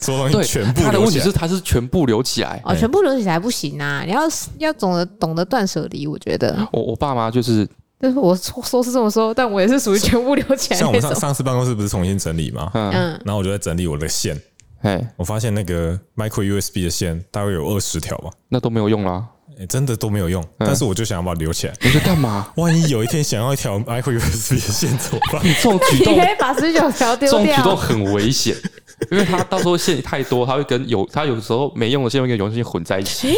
所有东西全部，他的问题是他是全部留起来哦，全部留起来不行啊！你要要懂得懂得断舍离，我觉得。我我爸妈就是，但是我说是这么说，但我也是属于全部留起来。像我们上上次办公室不是重新整理吗？嗯，然后我就在整理我的线，哎，我发现那个 micro USB 的线大概有二十条吧，那都没有用啦，哎，真的都没有用。但是我就想要把它留起来，你在干嘛？*laughs* 万一有一天想要一条 micro USB *laughs* 的线怎么办？你这种举动，*laughs* 你可以把十九条丢掉，这种举动很危险。因为它到时候线太多，它会跟有它有时候没用的线会跟有用线混在一起。诶，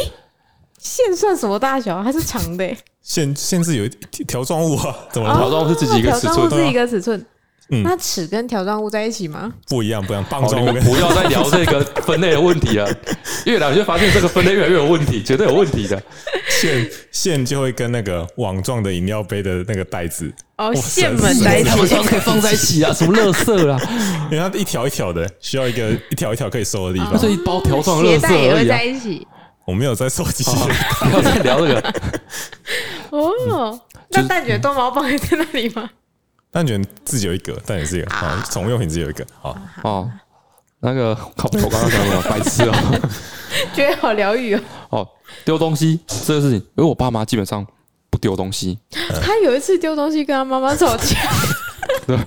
线算什么大小？它是长的。线线是有条状物啊？怎么条状物是自己一个尺寸？是一个尺寸。那尺跟条状物在一起吗？不一样，不一样。棒状物。*laughs* 不要再聊这个分类的问题了。越来越发现这个分类越来越有问题，绝对有问题的。线线就会跟那个网状的饮料杯的那个袋子哦，线们在一起，可以放在一起啊？什么垃圾啊？因为它一条一条的，需要一个一条一条可以收的地方。这是一包条状垃圾鞋带也会在一起。我没有在收集，不要再聊这个。*laughs* 哦，那蛋卷逗猫棒也在那里吗？蛋卷自己有一个，蛋卷自己有一个，宠物用品自己有一个。好哦，那个 *laughs* 我刚刚讲什么？白痴哦，*laughs* 觉得好疗愈哦。*laughs* 哦，丢东西这个事情，因为我爸妈基本上不丢东西。他有一次丢东西跟他妈妈吵架。对。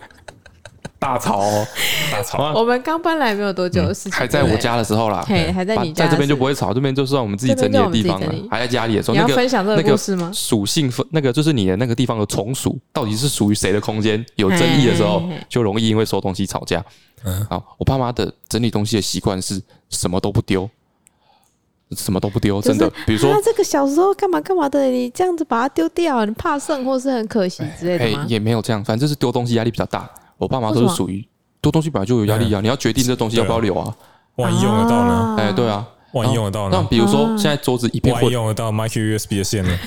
大吵，哦，*laughs* 大吵！我们刚搬来没有多久的事情，还在我家的时候啦，还在你家，在这边就不会吵，这边就算我们自己整理的地方了。还在家里的时候，你要分享这个故事吗？属性分那个就是你的那个地方的从属到底是属于谁的空间，有争议的时候，就容易因为收东西吵架。嗯，好，我爸妈的整理东西的习惯是什么都不丢，什么都不丢，真的。比如说，这个小时候干嘛干嘛的，你这样子把它丢掉，你怕剩或是很可惜之类的吗？也没有这样，反正就是丢东西压力比较大。我爸妈都是属于丢东西本来就有压力啊，你要决定这东西要不要留啊，万一用得到呢？哎，对啊，万一用得到呢？那比如说现在桌子一片混，万一用得到 micro USB 的线呢？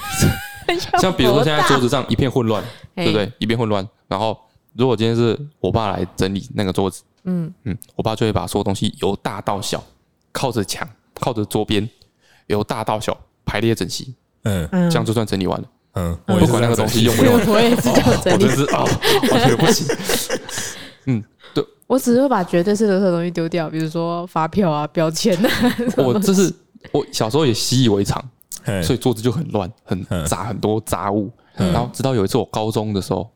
*laughs* 像比如说现在桌子上一片混乱，对不对？一片混乱，然后如果今天是我爸来整理那个桌子，嗯。嗯，我爸就会把所有东西由大到小，靠着墙，靠着桌边，由大到小排列整齐，嗯，这样就算整理完了。嗯，我不管那个东西用不用，*laughs* 我也是这样整理，我真是啊，完全不行。*laughs* 嗯，对，我只是会把绝对是垃圾东西丢掉，比如说发票啊、标签啊。*laughs* 我这是我小时候也习以为常，所以桌子就很乱、很杂、很多杂物。然后直到有一次我高中的时候，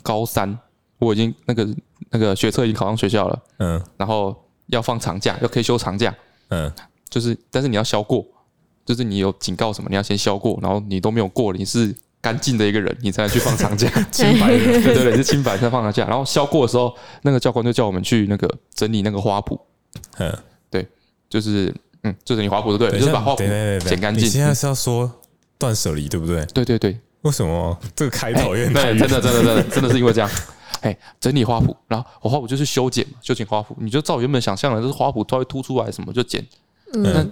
高三我已经那个那个学测已经考上学校了，嗯，然后要放长假，要可以休长假，嗯，就是但是你要销过，就是你有警告什么，你要先销过，然后你都没有过，你是。干净的一个人，你才能去放长假。*laughs* 清白的，对对对，是清白才放长假。然后消过的时候，那个教官就叫我们去那个整理那个花圃。嗯，对，就是嗯，就整理花圃，对？就是把花圃剪干净。你现在是要说断舍离，对不对？对对对。为什么这个开头有点？对，真的真的真的 *laughs* 真的是因为这样。哎，整理花圃，然后我花圃就是修剪嘛，修剪花圃，你就照原本想象的，就是花圃它会凸出来什么就剪。嗯。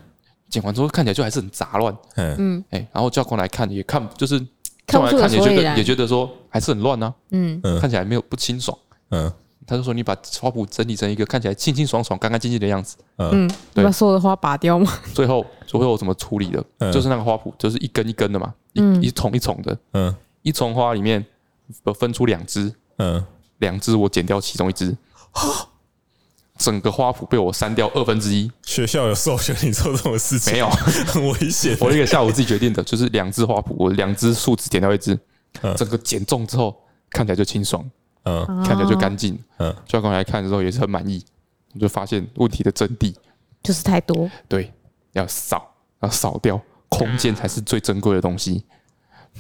剪完之后看起来就还是很杂乱。嗯嗯。哎，然后教官来看也看，就是。看来看也觉得也觉得说还是很乱呢，嗯，看起来没有不清爽，嗯，他就说你把花圃整理成一个看起来清清爽爽、干干净净的样子，嗯，对，把所有的花拔掉吗？最后最后我怎么处理的？就是那个花圃就是一根一根的嘛，一一丛一丛的，嗯，一丛花里面分出两只，嗯，两只我剪掉其中一只。*laughs* 整个花圃被我删掉二分之一。学校有授权你做这种事情？没有，*laughs* 很危险。我一个下午自己决定的，就是两只花圃，我两只树枝剪掉一只，整个剪重之后看起来就清爽，嗯，看起来就干净，嗯。教官来看的时候也是很满意，我就发现问题的真谛就是太多。对，要扫，要扫掉，空间才是最珍贵的东西。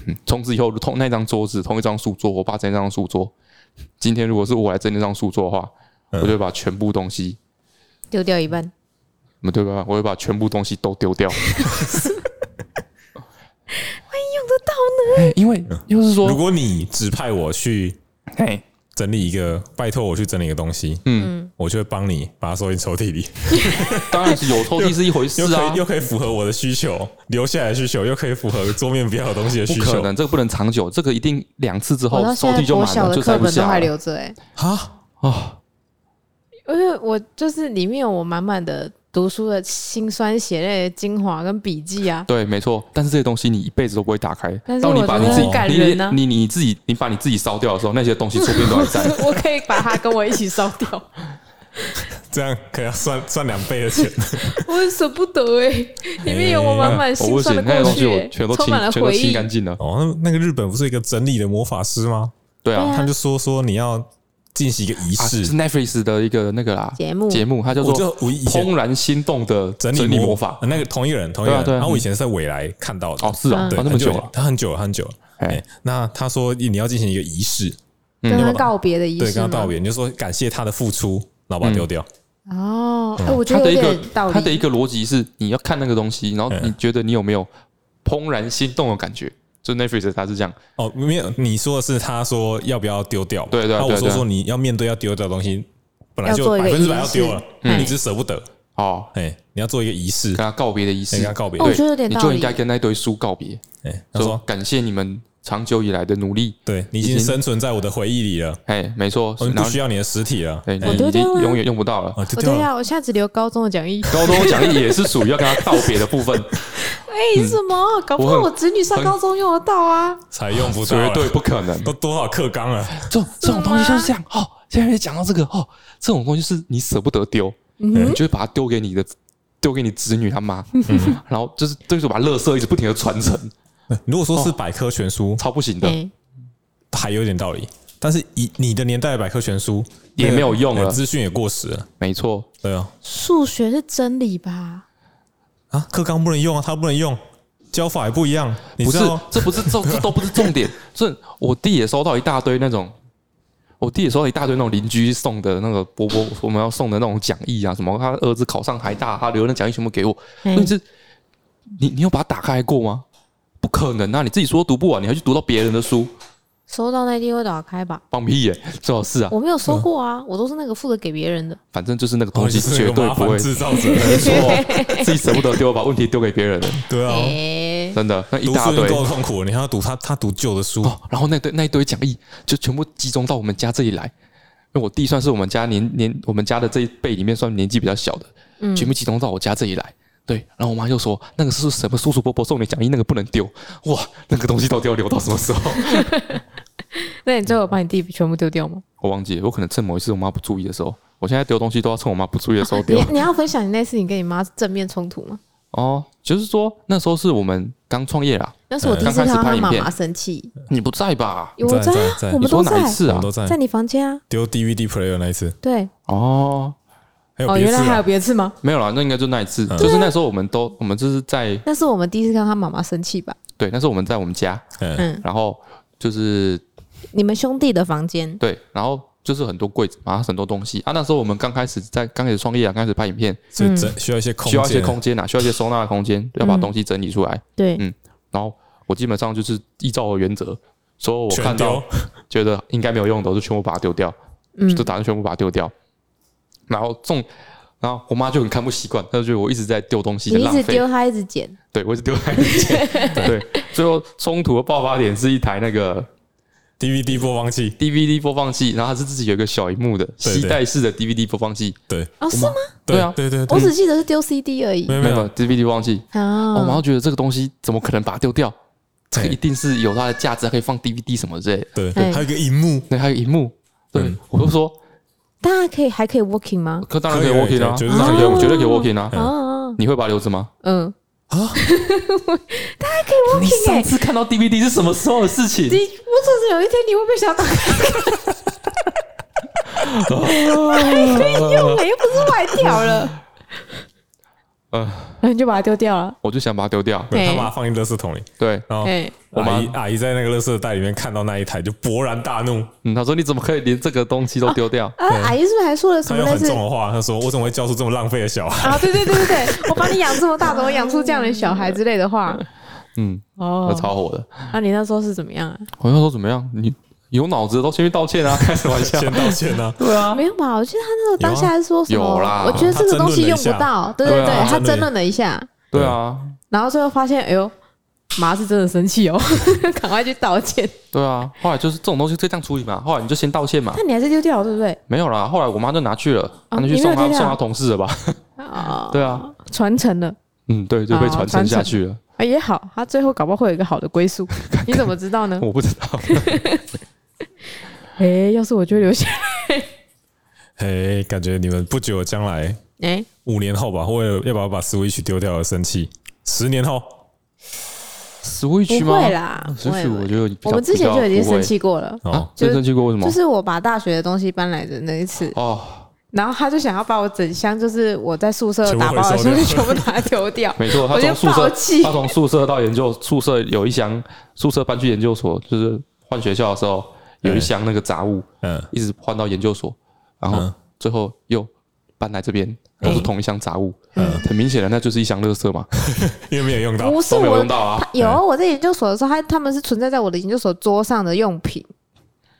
嗯，从此以后，同那张桌子，同一张书桌，我爸整那张书桌。今天如果是我来整那张书桌的话。我就把全部东西丢掉一半，对吧？我会把全部东西都丢掉。*laughs* 万一用得到呢？因为就是说，如果你指派我去整理一个，拜托我去整理一个东西，嗯，我就会帮你把它收进抽屉里。*laughs* 当然是有抽屉是一回事啊，*laughs* 又可以符合我的需求，留下来的需求，又可以符合桌面比较好东西的需求。不可能，这个不能长久，这个一定两次之后抽屉就满了，就塞不下。还留着哎，啊啊！因为我就是里面有我满满的读书的辛酸血泪的精华跟笔记啊，对，没错。但是这些东西你一辈子都不会打开，但是我觉得很感人啊。你你自己你把你自己烧掉的时候，那些东西说不定都还在。*laughs* 我可以把它跟我一起烧掉，*laughs* 这样可以要算算两倍的钱。*laughs* 我很舍不得哎，里面有我满满辛酸的过去，充满了回忆，清干净了。哦，那那个日本不是一个整理的魔法师吗？对啊，他就说说你要。进行一个仪式，是 Netflix 的一个那个啦节目。节目，它叫做《怦然心动的整理魔法》。那个同一个人，同一个人。然后我以前是在未来看到的。哦，是啊，对，那么久了，他很久了，很久了。哎，那他说你要进行一个仪式，跟他告别的仪式，对，跟他告别，你就说感谢他的付出，然后把它丢掉。哦，我觉得他的一个他的一个逻辑是，你要看那个东西，然后你觉得你有没有怦然心动的感觉？就 Netflix 他是这样哦，没有你说的是他说要不要丢掉？对对，那我说说你要面对要丢掉的东西，本来就百分之百要丢了，你只是舍不得哦。哎，你要做一个仪式，跟他告别的仪式，跟他告别。我觉得有点道理，你就应该跟那堆书告别。哎，说感谢你们长久以来的努力，对你已经生存在我的回忆里了。哎，没错，我们不需要你的实体了，哎，你已经永远用不到了。对呀，我现在只留高中的讲义。高中的讲义也是属于要跟他道别的部分。为 *laughs* 什么？搞不好我子女上高中用得到啊？才用不到，绝对不可能。都多少课纲了？这这种东西就是这样。哦，现在讲到这个，哦，这种东西是你舍不得丢，你就会把它丢给你的，丢给你子女他妈，然后就是就是把垃圾一直不停的传承。*laughs* 如果说是百科全书，超不行的，还有点道理。但是以你的年代的百科全书也没有用了，资讯也过时了。没错，对啊。数学是真理吧？啊，课纲不能用啊，它不能用，教法也不一样。不是，这不是重，*laughs* 这都不是重点。这我弟也收到一大堆那种，我弟也收到一大堆那种邻居送的那个伯伯我们要送的那种讲义啊，什么他儿子考上台大，他留的讲义全部给我。问题是，你你有把它打开过吗？不可能啊！你自己说读不完，你还去读到别人的书？收到那一定会打开吧？放屁耶！最好是啊，我没有收过啊，我都是那个负责给别人的。反正就是那个东西绝对不会制造者，没错，自己舍不得丢，把问题丢给别人。对啊，真的那一大堆够痛苦，你还要读他他读旧的书，然后那堆那一堆讲义就全部集中到我们家这里来。因为我弟算是我们家年年我们家的这一辈里面算年纪比较小的，全部集中到我家这里来。对，然后我妈就说：“那个是什么叔叔伯伯送你讲义，那个不能丢。”哇，那个东西到底要留到什么时候？*laughs* 那你最后把你弟全部丢掉吗？我忘记了，我可能趁某一次我妈不注意的时候。我现在丢东西都要趁我妈不注意的时候丢。你你要分享你那次你跟你妈正面冲突吗？哦，就是说那时候是我们刚创业啦。那是我第一次看到他妈妈生气。你不在吧？我在，我们都在。哪一次啊？在你房间啊？丢 DVD player 那一次。对。哦。哦，原来还有别次吗？没有啦，那应该就那一次，就是那时候我们都我们就是在，那是我们第一次看他妈妈生气吧？对，那是我们在我们家，嗯，然后就是你们兄弟的房间，对，然后就是很多柜子，然后很多东西。啊。那时候我们刚开始在刚开始创业啊，刚开始拍影片，所以需要一些空需要一些空间啊，需要一些收纳的空间，要把东西整理出来。对，嗯，然后我基本上就是依照我原则，所以我看到觉得应该没有用的，我就全部把它丢掉，嗯，就打算全部把它丢掉，然后种。然后我妈就很看不习惯，她就觉得我一直在丢东西，你一直丢，她一直捡。对，我一直丢，她一直捡。*laughs* 对，最后冲突的爆发点是一台那个 DVD 播放器，DVD 播放器，然后它是自己有一个小荧幕的吸带式的 DVD 播放器。对，哦，是吗？对啊，对对。我只记得是丢 CD 而已，没有没有 DVD 播放器。哦，我妈觉得这个东西怎么可能把它丢掉？这个一定是有它的价值，可以放 DVD 什么之类的。对，还有一个荧幕，对，还有荧幕。对，我就说。大家可以还可以 working 吗？可当然可以 working 啊，绝对可以，绝对可以 working 啊。哦，你会把它留着吗？嗯啊，*laughs* 大家可以 working。你上次看到 DVD 是什么时候的事情？你我总是有一天你会不会想打开？*laughs* *laughs* 还可以用哎，又不是坏掉了。嗯，那你就把它丢掉了。我就想把它丢掉，他把它放进垃圾桶里。对，然后我阿姨阿姨在那个垃圾袋里面看到那一台，就勃然大怒。嗯，他说：“你怎么可以连这个东西都丢掉？”啊，阿姨是不是还说了什么？很重的话，他说：“我怎么会教出这么浪费的小孩？”啊，对对对对对，我把你养这么大，怎么养出这样的小孩之类的话。嗯，哦，超火的。那你那时候是怎么样啊？我那时候怎么样？你。有脑子的都先去道歉啊！*laughs* 开什么玩笑？先道歉啊！对啊，没有吧？我记得他那个当下是说什么？有啦，我觉得这个东西用不到。对对对，他争论了一下。对啊，然后最后发现，哎呦，妈是真的生气哦，*laughs* 赶快去道歉。对啊，后来就是这种东西就这样处理嘛。后来你就先道歉嘛。那你还是丢掉，对不对？没有啦，后来我妈就拿去了，拿去送他送她同事了吧？啊，*laughs* 对啊，传承了。嗯，对，就被传承下去了。哎，也好，他最后搞不好会有一个好的归宿。你怎么知道呢？我不知道。哎、欸，要是我就留下来。*laughs* 哎、欸，感觉你们不久将来，哎、欸，五年后吧，会要不要把 Switch 丢掉而生气？十年后，Switch 吗？不会啦，Switch 我觉得我们之前就已经生气过了。哦，就生气过为什么？就是我把大学的东西搬来的那一次哦，然后他就想要把我整箱，就是我在宿舍打包的东西全部把它丢掉。没错，他从宿舍，他从宿舍到研究宿舍有一箱，宿舍搬去研究所，就是换学校的时候。有一箱那个杂物，嗯，一直换到研究所，然后最后又搬来这边，都是同一箱杂物，嗯，很明显的那就是一箱垃圾嘛，*laughs* 因为没有用到，不是我没有用到啊，有我在研究所的时候，他他们是存在在我的研究所桌上的用品，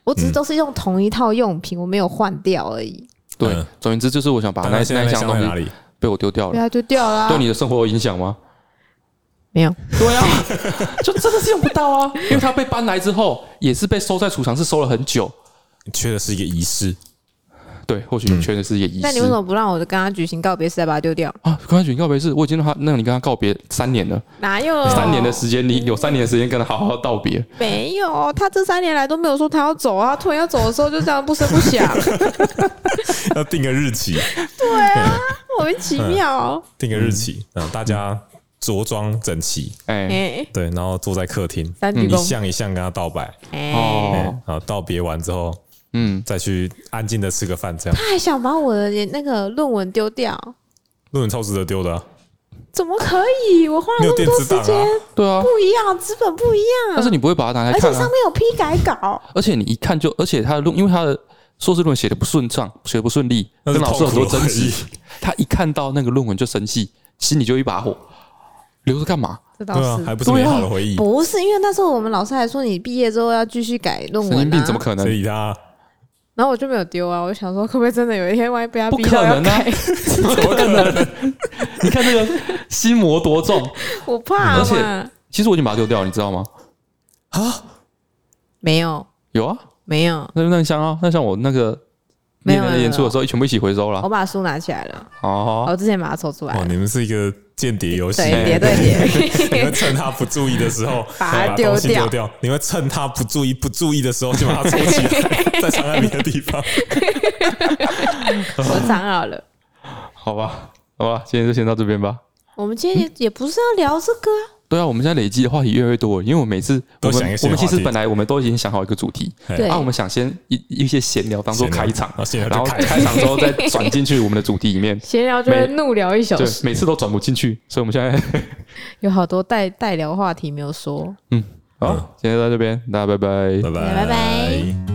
我只是都是用同一套用品，我没有换掉而已。对，总之就是我想把那那箱东西被我丢掉了，对啊，丢掉了，对你的生活有影响吗？没有。对啊，*laughs* 就真的是用不到啊，因为它被搬来之后，也是被收在储藏室收了很久，缺的是一个仪式。对，或许你缺的是一个仪式。那你为什么不让我跟他举行告别式，再把它丢掉啊？跟他举行告别式，我已经让他，那你跟他告别三年了，哪有三年的时间？你有三年的时间跟他好好道别？没有，他这三年来都没有说他要走啊，他突然要走的时候就这样不声不响，*laughs* 要定个日期。对啊，莫名其妙。定个日期，嗯，大家着装整齐，哎，对，然后坐在客厅，一项一项跟他道白，哦，然后道别完之后。嗯，再去安静的吃个饭，这样。他还想把我的那个论文丢掉，论文超值得丢的、啊，怎么可以？我花了那么多时间、啊，对啊，不一样，纸本不一样。但是你不会把它拿来看、啊，而且上面有批改稿，而且你一看就，而且他的论，因为他的硕士论文写的不顺畅，写的不顺利，跟老师很多争执，他一看到那个论文就生气，心里就一把火，留着干嘛？这倒是、啊，还不是美好的回忆。不是，因为那时候我们老师还说，你毕业之后要继续改论文、啊，神经病，怎么可能？所以他。然后我就没有丢啊，我就想说，会不会真的有一天万一被他逼到要改？*laughs* 怎么可能？你看那个心魔多重，我怕。而且，其实我已经把它丢掉了，你知道吗？啊？没有？有啊？没有？那那像啊，那像我那个。没有演出的时候，全部一起回收了。我把书拿起来了。哦，我之前把它抽出来。哦，你们是一个间谍游戏，对，谍对谍。*laughs* 你们趁他不注意的时候 *laughs* 把它丢掉，丢掉。你们趁他不注意、不注意的时候就把它抽起来，*laughs* 再藏在别的地方。我藏好了。好吧，好吧，今天就先到这边吧。我们今天也也不是要聊这个。对啊，我们现在累积的话题越来越多，因为我每次我们我们其实本来我们都已经想好一个主题，对，啊，我们想先一一些闲聊当做开场，然后开。场之后再转进去我们的主题里面，*laughs* 闲聊就会怒聊一小时，每次都转不进去，所以我们现在 *laughs* 有好多待待聊话题没有说。嗯，好，今天就到这边，大家拜拜，拜拜，拜拜。